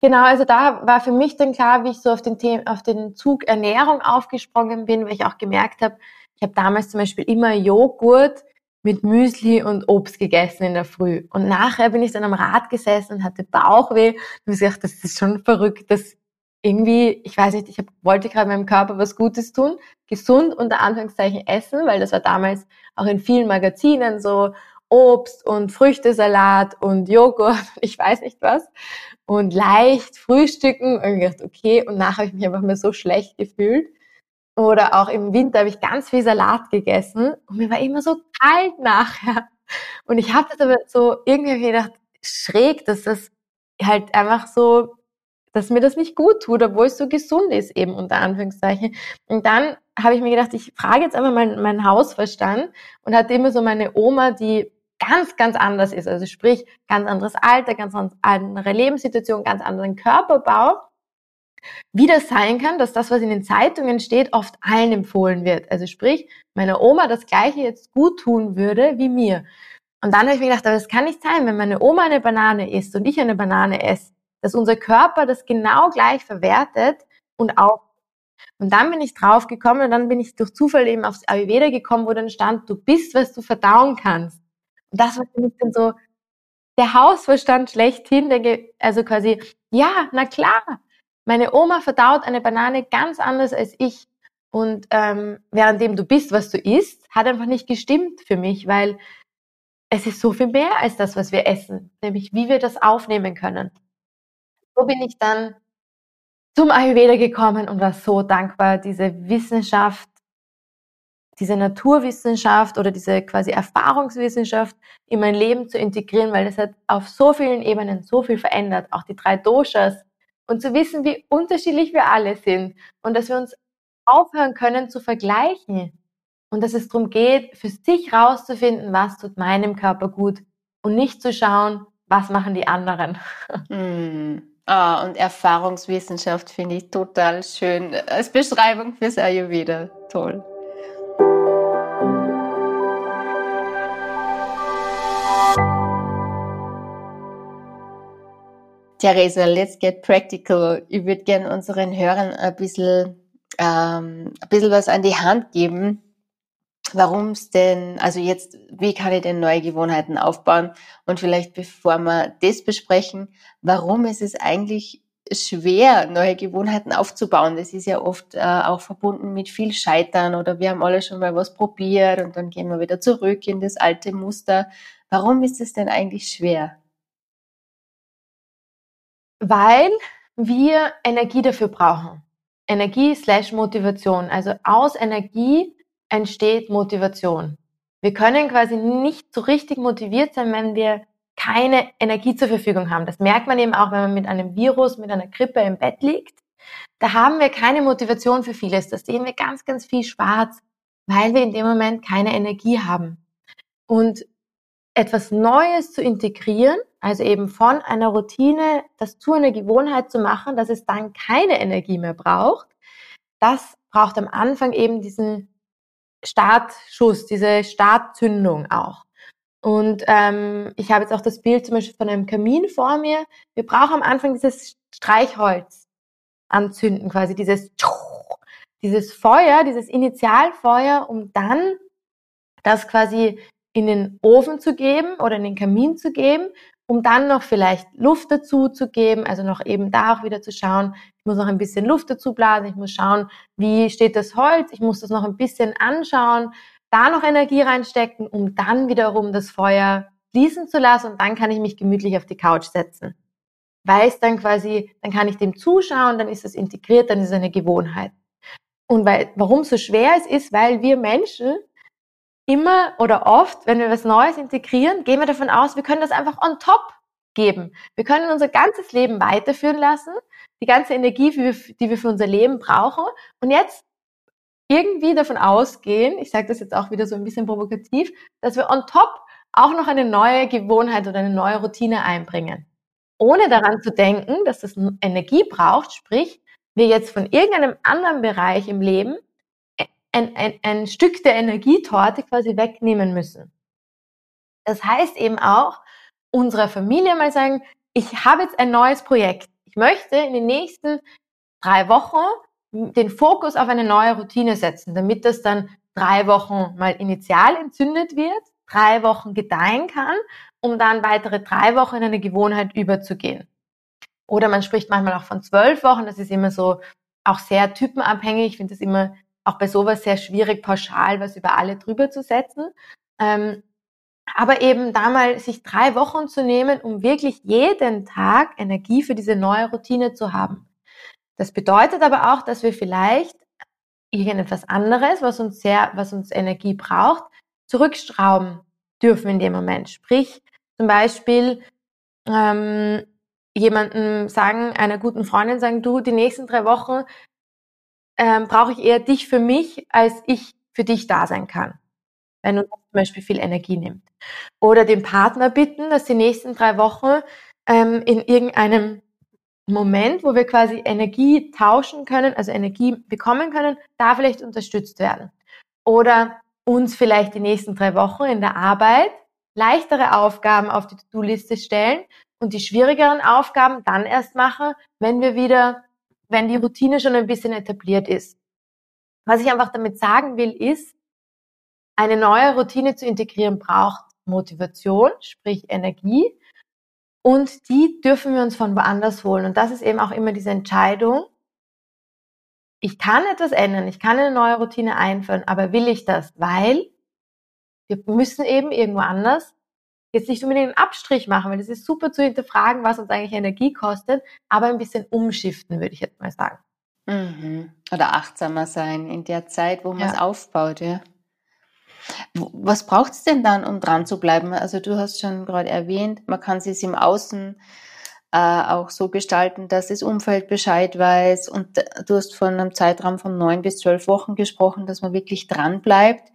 Genau, also da war für mich dann klar, wie ich so auf den, Thema, auf den Zug Ernährung aufgesprungen bin, weil ich auch gemerkt habe, ich habe damals zum Beispiel immer Joghurt mit Müsli und Obst gegessen in der Früh. Und nachher bin ich dann am Rad gesessen und hatte Bauchweh. Und ich gedacht, das ist schon verrückt, dass irgendwie, ich weiß nicht, ich hab, wollte gerade meinem Körper was Gutes tun, gesund unter Anführungszeichen essen, weil das war damals auch in vielen Magazinen so Obst und Früchtesalat und Joghurt, <laughs> ich weiß nicht was. Und leicht frühstücken und gedacht, okay, und nachher habe ich mich einfach mal so schlecht gefühlt. Oder auch im Winter habe ich ganz viel Salat gegessen und mir war immer so kalt nachher. Und ich habe das aber so irgendwie gedacht, schräg, dass das halt einfach so, dass mir das nicht gut tut, obwohl es so gesund ist, eben unter Anführungszeichen. Und dann habe ich mir gedacht, ich frage jetzt einfach meinen mein Hausverstand und hatte immer so meine Oma, die ganz, ganz anders ist. Also sprich, ganz anderes Alter, ganz andere Lebenssituation, ganz anderen Körperbau wie das sein kann, dass das, was in den Zeitungen steht, oft allen empfohlen wird. Also sprich, meiner Oma das Gleiche jetzt gut tun würde wie mir. Und dann habe ich mir gedacht, aber das kann nicht sein, wenn meine Oma eine Banane isst und ich eine Banane esse, dass unser Körper das genau gleich verwertet und auch. Und dann bin ich drauf gekommen und dann bin ich durch Zufall eben aufs Ayurveda gekommen, wo dann stand, du bist, was du verdauen kannst. Und das war für mich dann so der Hausverstand schlechthin, der, also quasi, ja, na klar, meine Oma verdaut eine Banane ganz anders als ich. Und ähm, währenddem du bist, was du isst, hat einfach nicht gestimmt für mich, weil es ist so viel mehr als das, was wir essen, nämlich wie wir das aufnehmen können. So bin ich dann zum Ayurveda gekommen und war so dankbar, diese Wissenschaft, diese Naturwissenschaft oder diese quasi Erfahrungswissenschaft in mein Leben zu integrieren, weil das hat auf so vielen Ebenen so viel verändert. Auch die drei Doshas, und zu wissen, wie unterschiedlich wir alle sind und dass wir uns aufhören können zu vergleichen und dass es darum geht, für sich rauszufinden, was tut meinem Körper gut und nicht zu schauen, was machen die anderen. Mm. <laughs> Ah, und Erfahrungswissenschaft finde ich total schön als Beschreibung fürs Ayurveda. Toll. Theresa, let's get practical. Ich würde gerne unseren Hörern ein bisschen, ähm, ein bisschen was an die Hand geben, warum es denn, also jetzt, wie kann ich denn neue Gewohnheiten aufbauen? Und vielleicht bevor wir das besprechen, warum ist es eigentlich schwer, neue Gewohnheiten aufzubauen? Das ist ja oft äh, auch verbunden mit viel Scheitern oder wir haben alle schon mal was probiert und dann gehen wir wieder zurück in das alte Muster. Warum ist es denn eigentlich schwer? weil wir Energie dafür brauchen. Energie slash Motivation. Also aus Energie entsteht Motivation. Wir können quasi nicht so richtig motiviert sein, wenn wir keine Energie zur Verfügung haben. Das merkt man eben auch, wenn man mit einem Virus, mit einer Grippe im Bett liegt. Da haben wir keine Motivation für vieles. Da sehen wir ganz, ganz viel schwarz, weil wir in dem Moment keine Energie haben. Und etwas Neues zu integrieren, also eben von einer Routine das zu einer Gewohnheit zu machen, dass es dann keine Energie mehr braucht, das braucht am Anfang eben diesen Startschuss, diese Startzündung auch. Und ähm, ich habe jetzt auch das Bild zum Beispiel von einem Kamin vor mir. Wir brauchen am Anfang dieses Streichholz anzünden, quasi dieses, dieses Feuer, dieses Initialfeuer, um dann das quasi in den Ofen zu geben oder in den Kamin zu geben, um dann noch vielleicht Luft dazu zu geben, also noch eben da auch wieder zu schauen, ich muss noch ein bisschen Luft dazu blasen, ich muss schauen, wie steht das Holz, ich muss das noch ein bisschen anschauen, da noch Energie reinstecken, um dann wiederum das Feuer fließen zu lassen und dann kann ich mich gemütlich auf die Couch setzen. Weiß dann quasi, dann kann ich dem zuschauen, dann ist es integriert, dann ist es eine Gewohnheit. Und weil, warum es so schwer ist, ist, weil wir Menschen immer oder oft, wenn wir was Neues integrieren, gehen wir davon aus, wir können das einfach on top geben. Wir können unser ganzes Leben weiterführen lassen. die ganze Energie, die wir, für unser Leben brauchen. Und jetzt irgendwie davon ausgehen, ich sage das jetzt auch wieder so ein bisschen provokativ, dass wir on top auch noch eine neue Gewohnheit oder eine neue Routine einbringen. Ohne daran zu denken, dass das Energie braucht, sprich, wir jetzt von irgendeinem anderen Bereich im Leben ein, ein, ein Stück der Energietorte quasi wegnehmen müssen. Das heißt eben auch, unserer Familie mal sagen, ich habe jetzt ein neues Projekt. Ich möchte in den nächsten drei Wochen den Fokus auf eine neue Routine setzen, damit das dann drei Wochen mal initial entzündet wird, drei Wochen gedeihen kann, um dann weitere drei Wochen in eine Gewohnheit überzugehen. Oder man spricht manchmal auch von zwölf Wochen, das ist immer so auch sehr typenabhängig. Ich finde es immer auch bei sowas sehr schwierig, pauschal was über alle drüber zu setzen. Ähm, aber eben da mal sich drei Wochen zu nehmen, um wirklich jeden Tag Energie für diese neue Routine zu haben. Das bedeutet aber auch, dass wir vielleicht irgendetwas anderes, was uns sehr, was uns Energie braucht, zurückschrauben dürfen in dem Moment. Sprich, zum Beispiel ähm, jemanden sagen, einer guten Freundin sagen, du, die nächsten drei Wochen ähm, brauche ich eher dich für mich, als ich für dich da sein kann. Wenn uns zum Beispiel viel Energie nimmt. Oder den Partner bitten, dass die nächsten drei Wochen ähm, in irgendeinem Moment, wo wir quasi Energie tauschen können, also Energie bekommen können, da vielleicht unterstützt werden. Oder uns vielleicht die nächsten drei Wochen in der Arbeit leichtere Aufgaben auf die To-Do-Liste stellen und die schwierigeren Aufgaben dann erst machen, wenn wir wieder, wenn die Routine schon ein bisschen etabliert ist. Was ich einfach damit sagen will, ist, eine neue Routine zu integrieren braucht Motivation, sprich Energie. Und die dürfen wir uns von woanders holen. Und das ist eben auch immer diese Entscheidung. Ich kann etwas ändern, ich kann eine neue Routine einführen, aber will ich das? Weil wir müssen eben irgendwo anders jetzt nicht unbedingt einen Abstrich machen, weil es ist super zu hinterfragen, was uns eigentlich Energie kostet, aber ein bisschen umschiften, würde ich jetzt mal sagen. Mhm. Oder achtsamer sein in der Zeit, wo man es aufbaut, ja. Was braucht es denn dann, um dran zu bleiben? Also du hast schon gerade erwähnt, man kann es im Außen äh, auch so gestalten, dass das Umfeld Bescheid weiß. Und du hast von einem Zeitraum von neun bis zwölf Wochen gesprochen, dass man wirklich dran bleibt.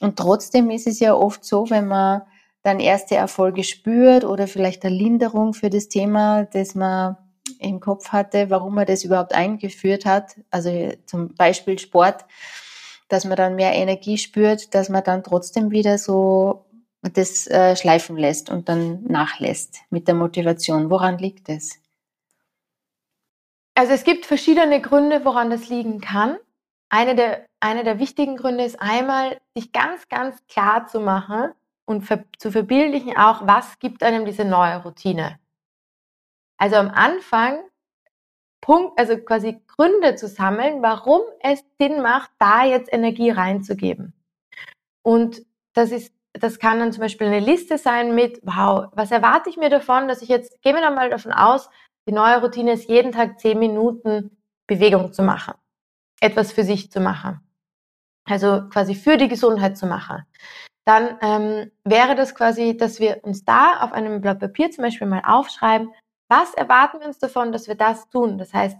Und trotzdem ist es ja oft so, wenn man dann erste Erfolge spürt oder vielleicht eine Linderung für das Thema, das man im Kopf hatte, warum man das überhaupt eingeführt hat. Also zum Beispiel Sport, dass man dann mehr Energie spürt, dass man dann trotzdem wieder so das äh, schleifen lässt und dann nachlässt mit der Motivation. Woran liegt es? Also es gibt verschiedene Gründe, woran das liegen kann. Eine der, eine der wichtigen Gründe ist einmal, sich ganz, ganz klar zu machen und ver zu verbildlichen auch, was gibt einem diese neue Routine. Also am Anfang Punkt, also quasi Gründe zu sammeln, warum es Sinn macht, da jetzt Energie reinzugeben. Und das ist, das kann dann zum Beispiel eine Liste sein mit, wow, was erwarte ich mir davon, dass ich jetzt, gehen wir dann mal davon aus, die neue Routine ist jeden Tag zehn Minuten Bewegung zu machen. Etwas für sich zu machen. Also quasi für die Gesundheit zu machen. Dann ähm, wäre das quasi, dass wir uns da auf einem Blatt Papier zum Beispiel mal aufschreiben, was erwarten wir uns davon, dass wir das tun? Das heißt,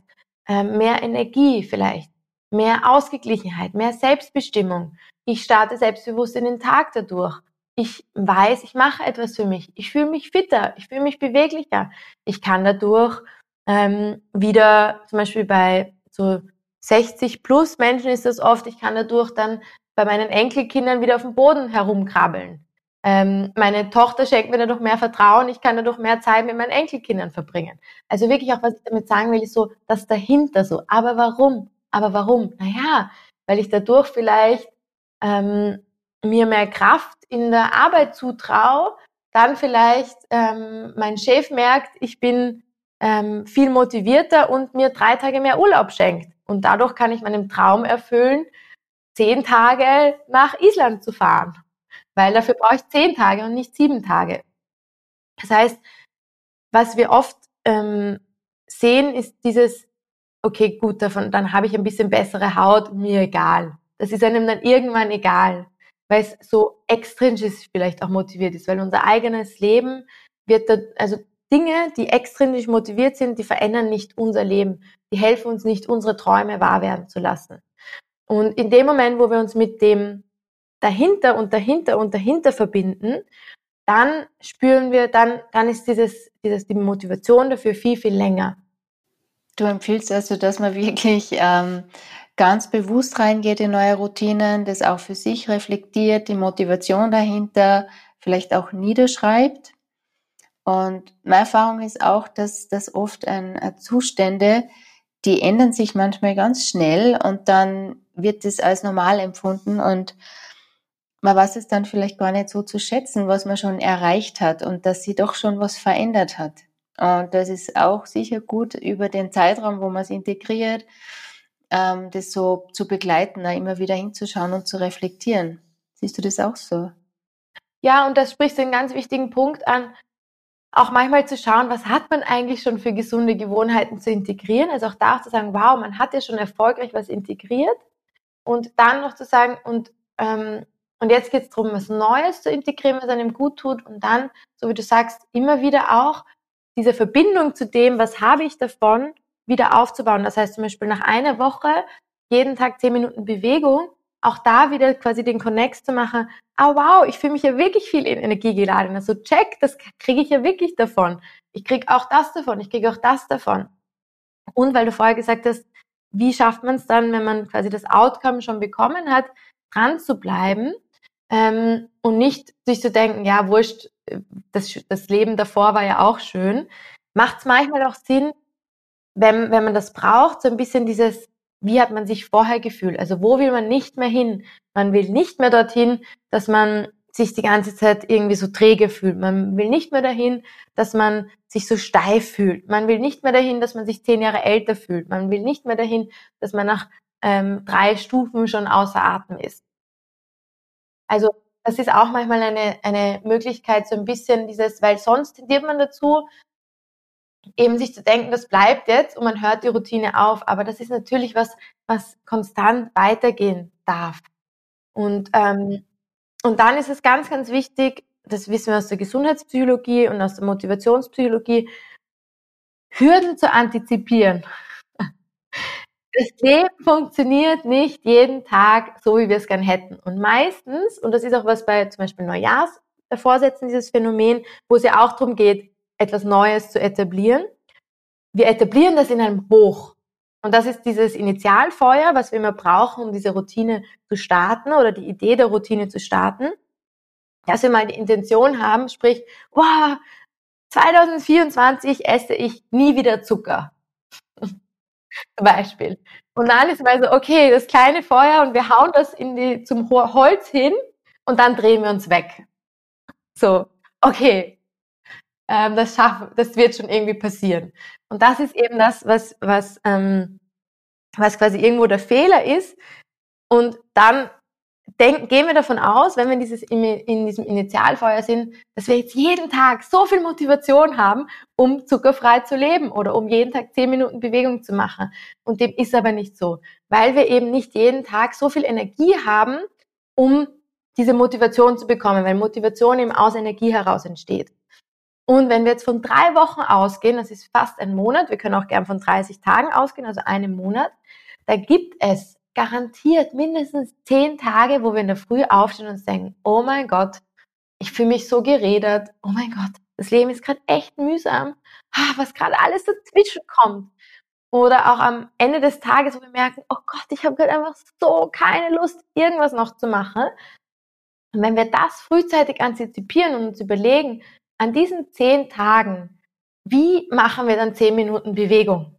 ähm, mehr Energie vielleicht, mehr Ausgeglichenheit, mehr Selbstbestimmung. Ich starte selbstbewusst in den Tag dadurch. Ich weiß, ich mache etwas für mich. Ich fühle mich fitter, ich fühle mich beweglicher. Ich kann dadurch ähm, wieder, zum Beispiel bei so 60 plus Menschen ist das oft, ich kann dadurch dann bei meinen Enkelkindern wieder auf dem Boden herumkrabbeln. Ähm, meine Tochter schenkt mir dadurch mehr Vertrauen, ich kann dadurch mehr Zeit mit meinen Enkelkindern verbringen. Also wirklich auch, was ich damit sagen will, ist so, das dahinter so. Aber warum? Aber warum? Naja, weil ich dadurch vielleicht ähm, mir mehr Kraft in der Arbeit zutraue, dann vielleicht ähm, mein Chef merkt, ich bin ähm, viel motivierter und mir drei Tage mehr Urlaub schenkt. Und dadurch kann ich meinen Traum erfüllen, zehn Tage nach Island zu fahren weil dafür brauche ich zehn Tage und nicht sieben Tage. Das heißt, was wir oft ähm, sehen, ist dieses, okay, gut, davon, dann habe ich ein bisschen bessere Haut, mir egal. Das ist einem dann irgendwann egal, weil es so extrinsisch vielleicht auch motiviert ist, weil unser eigenes Leben wird da, also Dinge, die extrinsisch motiviert sind, die verändern nicht unser Leben. Die helfen uns nicht, unsere Träume wahr werden zu lassen. Und in dem Moment, wo wir uns mit dem dahinter und dahinter und dahinter verbinden, dann spüren wir, dann, dann ist dieses, dieses, die Motivation dafür viel, viel länger. Du empfiehlst also, dass man wirklich ähm, ganz bewusst reingeht in neue Routinen, das auch für sich reflektiert, die Motivation dahinter vielleicht auch niederschreibt. Und meine Erfahrung ist auch, dass das oft ein, ein Zustände, die ändern sich manchmal ganz schnell und dann wird es als normal empfunden und man weiß es dann vielleicht gar nicht so zu schätzen, was man schon erreicht hat und dass sie doch schon was verändert hat. Und das ist auch sicher gut über den Zeitraum, wo man es integriert, ähm, das so zu begleiten, da immer wieder hinzuschauen und zu reflektieren. Siehst du das auch so? Ja, und das spricht einen ganz wichtigen Punkt an, auch manchmal zu schauen, was hat man eigentlich schon für gesunde Gewohnheiten zu integrieren. Also auch da auch zu sagen, wow, man hat ja schon erfolgreich was integriert. Und dann noch zu sagen, und ähm, und jetzt geht es darum, was Neues zu integrieren, was einem gut tut und dann, so wie du sagst, immer wieder auch diese Verbindung zu dem, was habe ich davon, wieder aufzubauen. Das heißt zum Beispiel nach einer Woche jeden Tag zehn Minuten Bewegung, auch da wieder quasi den Connect zu machen. Ah wow, ich fühle mich ja wirklich viel in Energie geladen. Also check, das kriege ich ja wirklich davon. Ich kriege auch das davon, ich kriege auch das davon. Und weil du vorher gesagt hast, wie schafft man es dann, wenn man quasi das Outcome schon bekommen hat, dran zu bleiben ähm, und nicht sich zu denken, ja, wurscht, das, das Leben davor war ja auch schön, macht es manchmal auch Sinn, wenn, wenn man das braucht, so ein bisschen dieses, wie hat man sich vorher gefühlt? Also wo will man nicht mehr hin? Man will nicht mehr dorthin, dass man sich die ganze Zeit irgendwie so träge fühlt. Man will nicht mehr dahin, dass man sich so steif fühlt. Man will nicht mehr dahin, dass man sich zehn Jahre älter fühlt. Man will nicht mehr dahin, dass man nach ähm, drei Stufen schon außer Atem ist. Also das ist auch manchmal eine, eine Möglichkeit, so ein bisschen dieses, weil sonst tendiert man dazu, eben sich zu denken, das bleibt jetzt und man hört die Routine auf. Aber das ist natürlich was, was konstant weitergehen darf. Und, ähm, und dann ist es ganz, ganz wichtig, das wissen wir aus der Gesundheitspsychologie und aus der Motivationspsychologie, Hürden zu antizipieren das Leben funktioniert nicht jeden Tag so, wie wir es gern hätten. Und meistens, und das ist auch was bei zum Beispiel Neujahrsvorsätzen, dieses Phänomen, wo es ja auch darum geht, etwas Neues zu etablieren. Wir etablieren das in einem Hoch. Und das ist dieses Initialfeuer, was wir immer brauchen, um diese Routine zu starten oder die Idee der Routine zu starten. Dass wir mal die Intention haben, sprich, wow, 2024 esse ich nie wieder Zucker <laughs> zum Beispiel. Und dann ist mal so, okay, das kleine Feuer und wir hauen das in die, zum Holz hin und dann drehen wir uns weg. So, okay, ähm, das schaffen, das wird schon irgendwie passieren. Und das ist eben das, was, was, ähm, was quasi irgendwo der Fehler ist. Und dann denk, gehen wir davon aus, wenn wir dieses, in diesem Initialfeuer sind, dass wir jetzt jeden Tag so viel Motivation haben, um zuckerfrei zu leben oder um jeden Tag zehn Minuten Bewegung zu machen. Und dem ist aber nicht so, weil wir eben nicht jeden Tag so viel Energie haben, um diese Motivation zu bekommen, weil Motivation eben aus Energie heraus entsteht. Und wenn wir jetzt von drei Wochen ausgehen, das ist fast ein Monat, wir können auch gern von 30 Tagen ausgehen, also einem Monat, da gibt es garantiert mindestens zehn Tage, wo wir in der Früh aufstehen und denken, oh mein Gott, ich fühle mich so geredet, oh mein Gott, das Leben ist gerade echt mühsam, was gerade alles dazwischen kommt. Oder auch am Ende des Tages, wo wir merken, oh Gott, ich habe gerade einfach so keine Lust, irgendwas noch zu machen. Und wenn wir das frühzeitig antizipieren und uns überlegen, an diesen zehn Tagen, wie machen wir dann zehn Minuten Bewegung?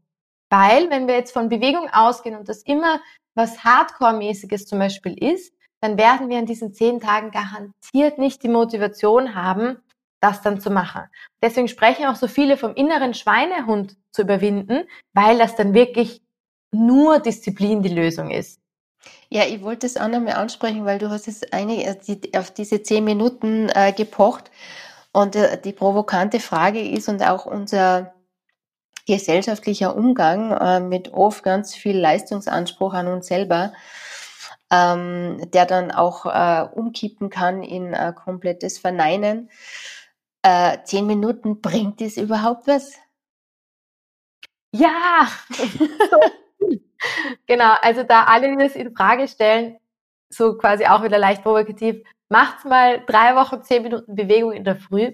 Weil, wenn wir jetzt von Bewegung ausgehen und das immer was Hardcore-mäßiges zum Beispiel ist, dann werden wir in diesen zehn Tagen garantiert nicht die Motivation haben, das dann zu machen. Deswegen sprechen auch so viele vom inneren Schweinehund zu überwinden, weil das dann wirklich nur Disziplin die Lösung ist. Ja, ich wollte es auch nochmal ansprechen, weil du hast es einige, äh, auf diese zehn Minuten äh, gepocht und äh, die provokante Frage ist und auch unser gesellschaftlicher Umgang äh, mit oft ganz viel Leistungsanspruch an uns selber, ähm, der dann auch äh, umkippen kann in komplettes Verneinen. zehn Minuten, bringt es überhaupt was? Ja, genau. Also da alle, das in Frage stellen, so quasi auch wieder leicht provokativ, macht's mal drei Wochen zehn Minuten Bewegung in der Früh.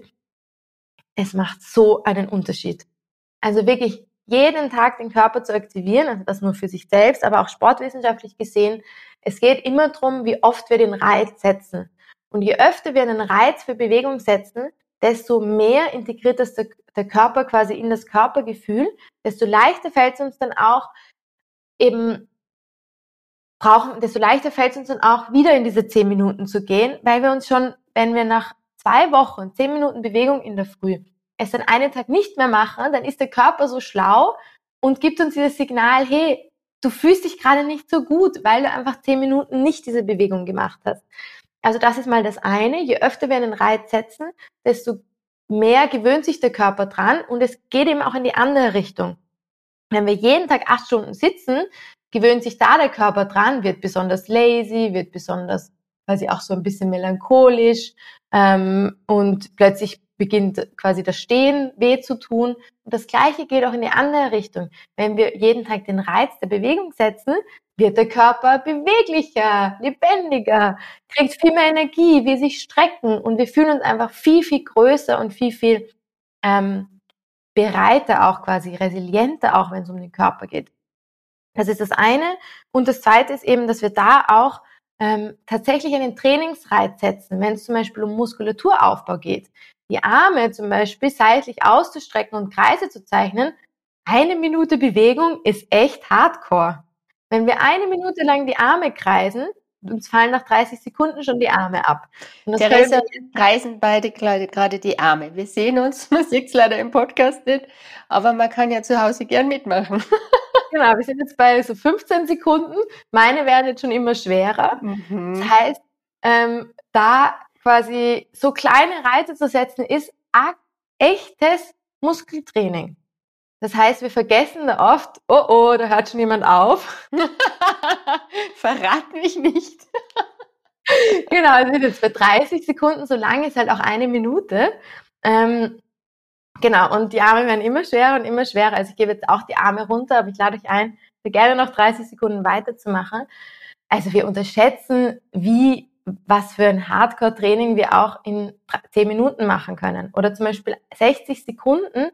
Es macht so einen Unterschied. Also wirklich jeden Tag den Körper zu aktivieren, also das nur für sich selbst, aber auch sportwissenschaftlich gesehen. Es geht immer darum, wie oft wir den Reiz setzen. Und je öfter wir einen Reiz für Bewegung setzen, desto mehr integriert das der, der Körper quasi in das Körpergefühl, desto leichter fällt es uns dann auch eben brauchen, desto leichter fällt es uns dann auch wieder in diese zehn Minuten zu gehen, weil wir uns schon, wenn wir nach zwei Wochen zehn Minuten Bewegung in der Früh es dann einen Tag nicht mehr machen, dann ist der Körper so schlau und gibt uns dieses Signal, hey, du fühlst dich gerade nicht so gut, weil du einfach zehn Minuten nicht diese Bewegung gemacht hast. Also das ist mal das eine. Je öfter wir einen Reiz setzen, desto mehr gewöhnt sich der Körper dran und es geht eben auch in die andere Richtung. Wenn wir jeden Tag acht Stunden sitzen, gewöhnt sich da der Körper dran, wird besonders lazy, wird besonders quasi auch so ein bisschen melancholisch ähm, und plötzlich beginnt quasi das Stehen weh zu tun. Und das Gleiche geht auch in die andere Richtung. Wenn wir jeden Tag den Reiz der Bewegung setzen, wird der Körper beweglicher, lebendiger, kriegt viel mehr Energie, wir sich strecken und wir fühlen uns einfach viel, viel größer und viel, viel ähm, bereiter auch quasi, resilienter auch, wenn es um den Körper geht. Das ist das eine. Und das zweite ist eben, dass wir da auch ähm, tatsächlich einen Trainingsreiz setzen, wenn es zum Beispiel um Muskulaturaufbau geht. Die Arme zum Beispiel seitlich auszustrecken und Kreise zu zeichnen. Eine Minute Bewegung ist echt hardcore. Wenn wir eine Minute lang die Arme kreisen, uns fallen nach 30 Sekunden schon die Arme ab. Und das Theresa, kreisen beide gerade die Arme. Wir sehen uns, man sieht es leider im Podcast nicht, aber man kann ja zu Hause gern mitmachen. <laughs> genau, wir sind jetzt bei so 15 Sekunden. Meine werden jetzt schon immer schwerer. Mhm. Das heißt, ähm, da quasi so kleine Reize zu setzen, ist echtes Muskeltraining. Das heißt, wir vergessen da oft, oh oh, da hört schon jemand auf. <laughs> Verrat mich nicht. genau, also jetzt bei 30 Sekunden, so lang ist halt auch eine Minute. Ähm, genau, und die Arme werden immer schwerer und immer schwerer. Also ich gebe jetzt auch die Arme runter, aber ich lade euch ein, gerne noch 30 Sekunden weiterzumachen. Also wir unterschätzen, wie was für ein Hardcore-Training wir auch in 10 Minuten machen können. Oder zum Beispiel 60 Sekunden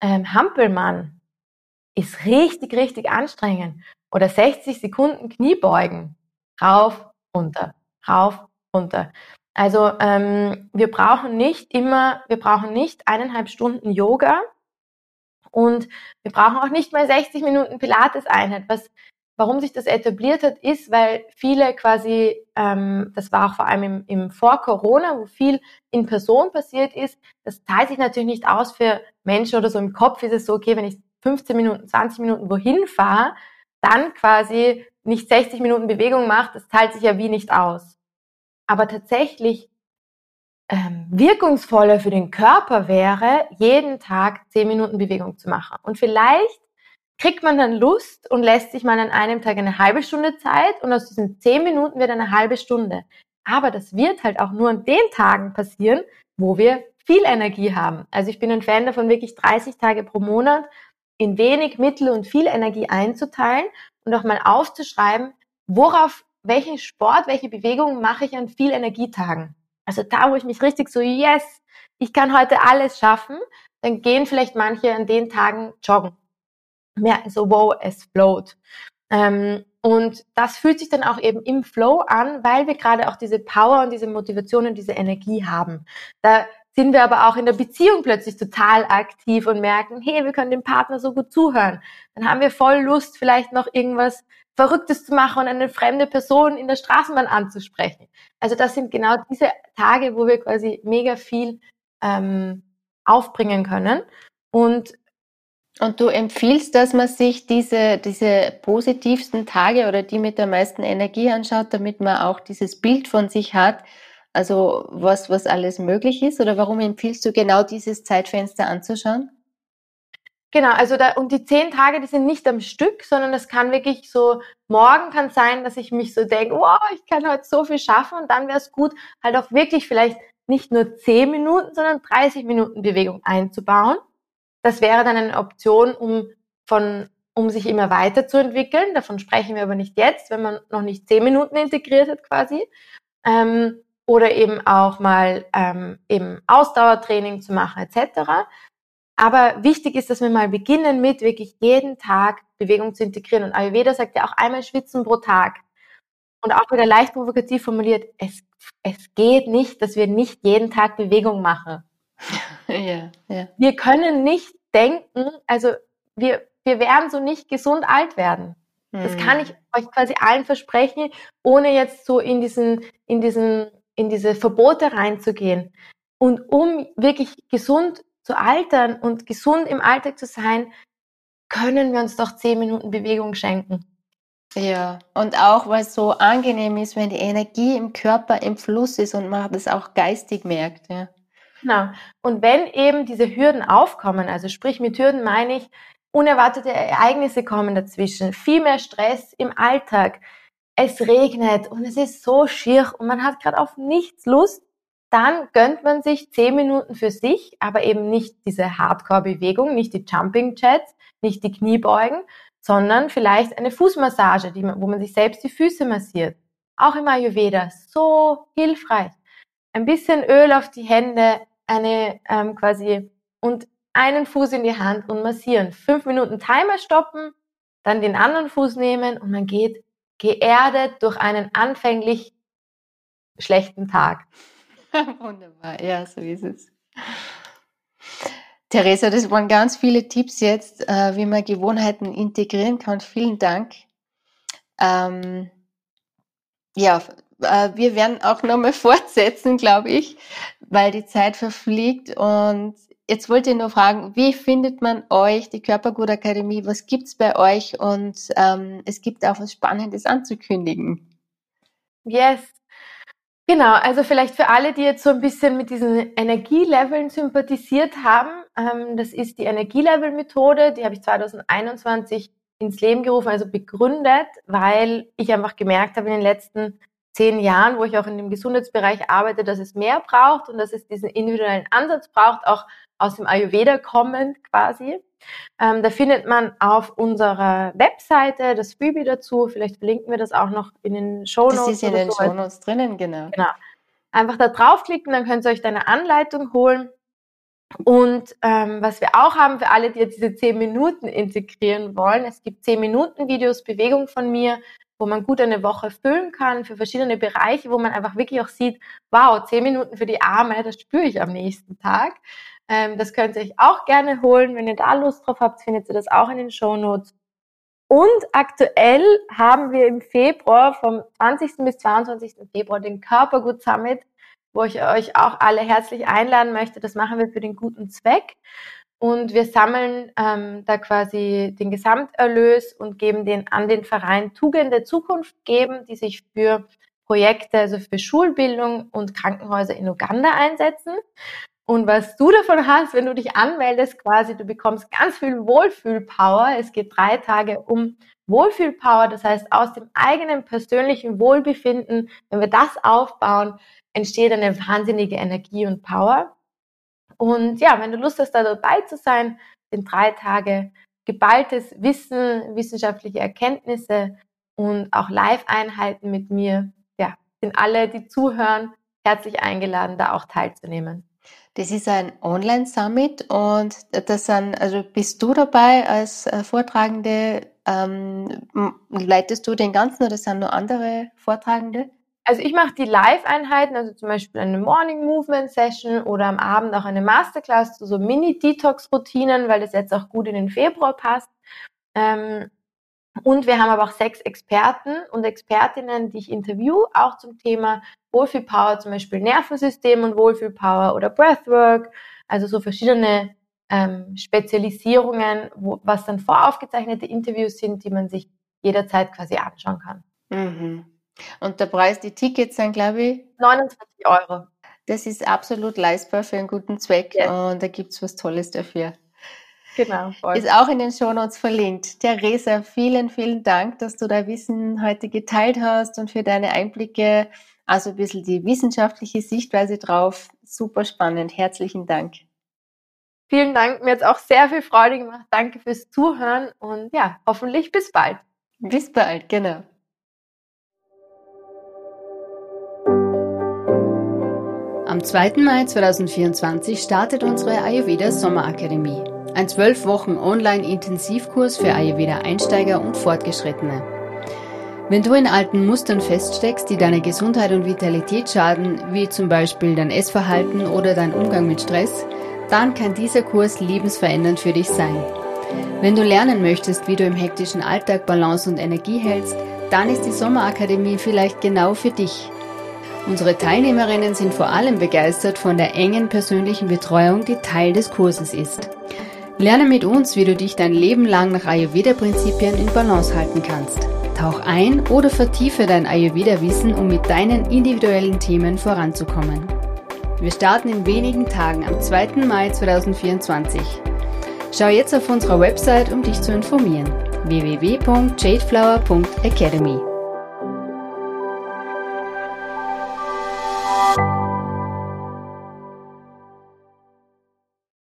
ähm, Hampelmann ist richtig, richtig anstrengend. Oder 60 Sekunden Kniebeugen. Rauf, runter, rauf, runter. Also ähm, wir brauchen nicht immer, wir brauchen nicht eineinhalb Stunden Yoga und wir brauchen auch nicht mal 60 Minuten Pilates-Einheit, was Warum sich das etabliert hat, ist, weil viele quasi, ähm, das war auch vor allem im, im Vor-Corona, wo viel in Person passiert ist, das zahlt sich natürlich nicht aus für Menschen oder so. Im Kopf ist es so, okay, wenn ich 15 Minuten, 20 Minuten wohin fahre, dann quasi nicht 60 Minuten Bewegung macht, das zahlt sich ja wie nicht aus. Aber tatsächlich ähm, wirkungsvoller für den Körper wäre, jeden Tag 10 Minuten Bewegung zu machen. Und vielleicht kriegt man dann Lust und lässt sich mal an einem Tag eine halbe Stunde Zeit und aus diesen zehn Minuten wird eine halbe Stunde. Aber das wird halt auch nur an den Tagen passieren, wo wir viel Energie haben. Also ich bin ein Fan davon, wirklich 30 Tage pro Monat in wenig Mittel und viel Energie einzuteilen und auch mal aufzuschreiben, worauf, welchen Sport, welche Bewegung mache ich an viel Energietagen. Also da, wo ich mich richtig so, yes, ich kann heute alles schaffen, dann gehen vielleicht manche an den Tagen joggen merken so, wow, es float. Ähm, und das fühlt sich dann auch eben im Flow an, weil wir gerade auch diese Power und diese Motivation und diese Energie haben. Da sind wir aber auch in der Beziehung plötzlich total aktiv und merken, hey, wir können dem Partner so gut zuhören. Dann haben wir voll Lust, vielleicht noch irgendwas Verrücktes zu machen und eine fremde Person in der Straßenbahn anzusprechen. Also das sind genau diese Tage, wo wir quasi mega viel ähm, aufbringen können. Und und du empfiehlst, dass man sich diese, diese positivsten Tage oder die mit der meisten Energie anschaut, damit man auch dieses Bild von sich hat, also was, was alles möglich ist? Oder warum empfiehlst du genau dieses Zeitfenster anzuschauen? Genau, also da, und die zehn Tage, die sind nicht am Stück, sondern es kann wirklich so, morgen kann sein, dass ich mich so denke, wow, ich kann heute so viel schaffen und dann wäre es gut, halt auch wirklich vielleicht nicht nur 10 Minuten, sondern 30 Minuten Bewegung einzubauen. Das wäre dann eine Option, um von um sich immer weiterzuentwickeln. Davon sprechen wir aber nicht jetzt, wenn man noch nicht 10 Minuten integriert hat quasi. Ähm, oder eben auch mal ähm, eben Ausdauertraining zu machen etc. Aber wichtig ist, dass wir mal beginnen mit wirklich jeden Tag Bewegung zu integrieren. Und Ayurveda sagt ja auch einmal schwitzen pro Tag. Und auch wieder leicht provokativ formuliert, es, es geht nicht, dass wir nicht jeden Tag Bewegung machen. <laughs> Ja, ja. Wir können nicht denken, also wir, wir werden so nicht gesund alt werden. Das kann hm. ich euch quasi allen versprechen, ohne jetzt so in diesen, in diesen, in diese Verbote reinzugehen. Und um wirklich gesund zu altern und gesund im Alltag zu sein, können wir uns doch zehn Minuten Bewegung schenken. Ja, und auch weil es so angenehm ist, wenn die Energie im Körper im Fluss ist und man das auch geistig merkt. Ja. Genau. Und wenn eben diese Hürden aufkommen, also sprich mit Hürden meine ich, unerwartete Ereignisse kommen dazwischen, viel mehr Stress im Alltag, es regnet und es ist so schier und man hat gerade auf nichts Lust, dann gönnt man sich zehn Minuten für sich, aber eben nicht diese Hardcore-Bewegung, nicht die Jumping Jets, nicht die Kniebeugen, sondern vielleicht eine Fußmassage, man, wo man sich selbst die Füße massiert. Auch im Ayurveda so hilfreich. Ein bisschen Öl auf die Hände, eine ähm, quasi und einen Fuß in die Hand und massieren. Fünf Minuten Timer stoppen, dann den anderen Fuß nehmen und man geht geerdet durch einen anfänglich schlechten Tag. <laughs> Wunderbar, ja, so ist es. Theresa, das waren ganz viele Tipps jetzt, äh, wie man Gewohnheiten integrieren kann. Vielen Dank. Ähm, ja, äh, wir werden auch nochmal <laughs> fortsetzen, glaube ich, weil die Zeit verfliegt. Und jetzt wollte ich nur fragen, wie findet man euch, die Körpergut Akademie? Was gibt's bei euch? Und ähm, es gibt auch was Spannendes anzukündigen. Yes, Genau, also vielleicht für alle, die jetzt so ein bisschen mit diesen Energieleveln sympathisiert haben, ähm, das ist die Energielevel-Methode, die habe ich 2021 ins Leben gerufen, also begründet, weil ich einfach gemerkt habe in den letzten zehn Jahren, wo ich auch in dem Gesundheitsbereich arbeite, dass es mehr braucht und dass es diesen individuellen Ansatz braucht, auch aus dem Ayurveda kommend quasi. Ähm, da findet man auf unserer Webseite das Freebie dazu. Vielleicht verlinken wir das auch noch in den Show Notes. Das ist in den so. Show Notes drinnen, genau. Genau. Einfach da draufklicken, dann könnt ihr euch deine Anleitung holen. Und ähm, was wir auch haben für alle, die jetzt diese 10 Minuten integrieren wollen, es gibt 10 Minuten Videos, Bewegung von mir, wo man gut eine Woche füllen kann für verschiedene Bereiche, wo man einfach wirklich auch sieht, wow, 10 Minuten für die Arme, das spüre ich am nächsten Tag. Ähm, das könnt ihr euch auch gerne holen. Wenn ihr da Lust drauf habt, findet ihr das auch in den Show Notes. Und aktuell haben wir im Februar, vom 20. bis 22. Februar, den Körpergut Summit, wo ich euch auch alle herzlich einladen möchte. Das machen wir für den guten Zweck. Und wir sammeln ähm, da quasi den Gesamterlös und geben den an den Verein Tugende Zukunft geben, die sich für Projekte, also für Schulbildung und Krankenhäuser in Uganda einsetzen. Und was du davon hast, wenn du dich anmeldest, quasi, du bekommst ganz viel Wohlfühlpower. Es geht drei Tage um Wohlfühlpower, das heißt aus dem eigenen persönlichen Wohlbefinden, wenn wir das aufbauen, entsteht eine wahnsinnige Energie und Power. Und ja, wenn du Lust hast, da dabei zu sein, sind drei Tage geballtes Wissen, wissenschaftliche Erkenntnisse und auch Live-Einheiten mit mir. Ja, sind alle, die zuhören, herzlich eingeladen, da auch teilzunehmen. Das ist ein Online-Summit und das sind, also bist du dabei als äh, Vortragende? Ähm, leitest du den ganzen oder sind nur andere Vortragende? Also ich mache die Live-Einheiten, also zum Beispiel eine Morning Movement Session oder am Abend auch eine Masterclass zu so Mini-Detox-Routinen, weil das jetzt auch gut in den Februar passt. Ähm, und wir haben aber auch sechs Experten und Expertinnen, die ich interview, auch zum Thema Wohlfühlpower, zum Beispiel Nervensystem und Wohlfühlpower oder Breathwork, also so verschiedene ähm, Spezialisierungen, wo, was dann voraufgezeichnete Interviews sind, die man sich jederzeit quasi anschauen kann. Mhm. Und der Preis, die Tickets sind, glaube ich? 29 Euro. Das ist absolut leistbar für einen guten Zweck yes. und da gibt es was Tolles dafür. Genau. Voll. Ist auch in den Shownotes verlinkt. Theresa, vielen, vielen Dank, dass du dein Wissen heute geteilt hast und für deine Einblicke also ein bisschen die wissenschaftliche Sichtweise drauf. Super spannend. Herzlichen Dank. Vielen Dank. Mir hat es auch sehr viel Freude gemacht. Danke fürs Zuhören und ja, hoffentlich bis bald. Bis bald, genau. Am 2. Mai 2024 startet unsere Ayurveda Sommerakademie. Ein zwölf Wochen Online-Intensivkurs für Ayurveda-Einsteiger und Fortgeschrittene. Wenn du in alten Mustern feststeckst, die deine Gesundheit und Vitalität schaden, wie zum Beispiel dein Essverhalten oder dein Umgang mit Stress, dann kann dieser Kurs lebensverändernd für dich sein. Wenn du lernen möchtest, wie du im hektischen Alltag Balance und Energie hältst, dann ist die Sommerakademie vielleicht genau für dich. Unsere Teilnehmerinnen sind vor allem begeistert von der engen persönlichen Betreuung, die Teil des Kurses ist. Lerne mit uns, wie du dich dein Leben lang nach Ayurveda-Prinzipien in Balance halten kannst. Tauch ein oder vertiefe dein Ayurveda-Wissen, um mit deinen individuellen Themen voranzukommen. Wir starten in wenigen Tagen am 2. Mai 2024. Schau jetzt auf unserer Website, um dich zu informieren. www.jadeflower.academy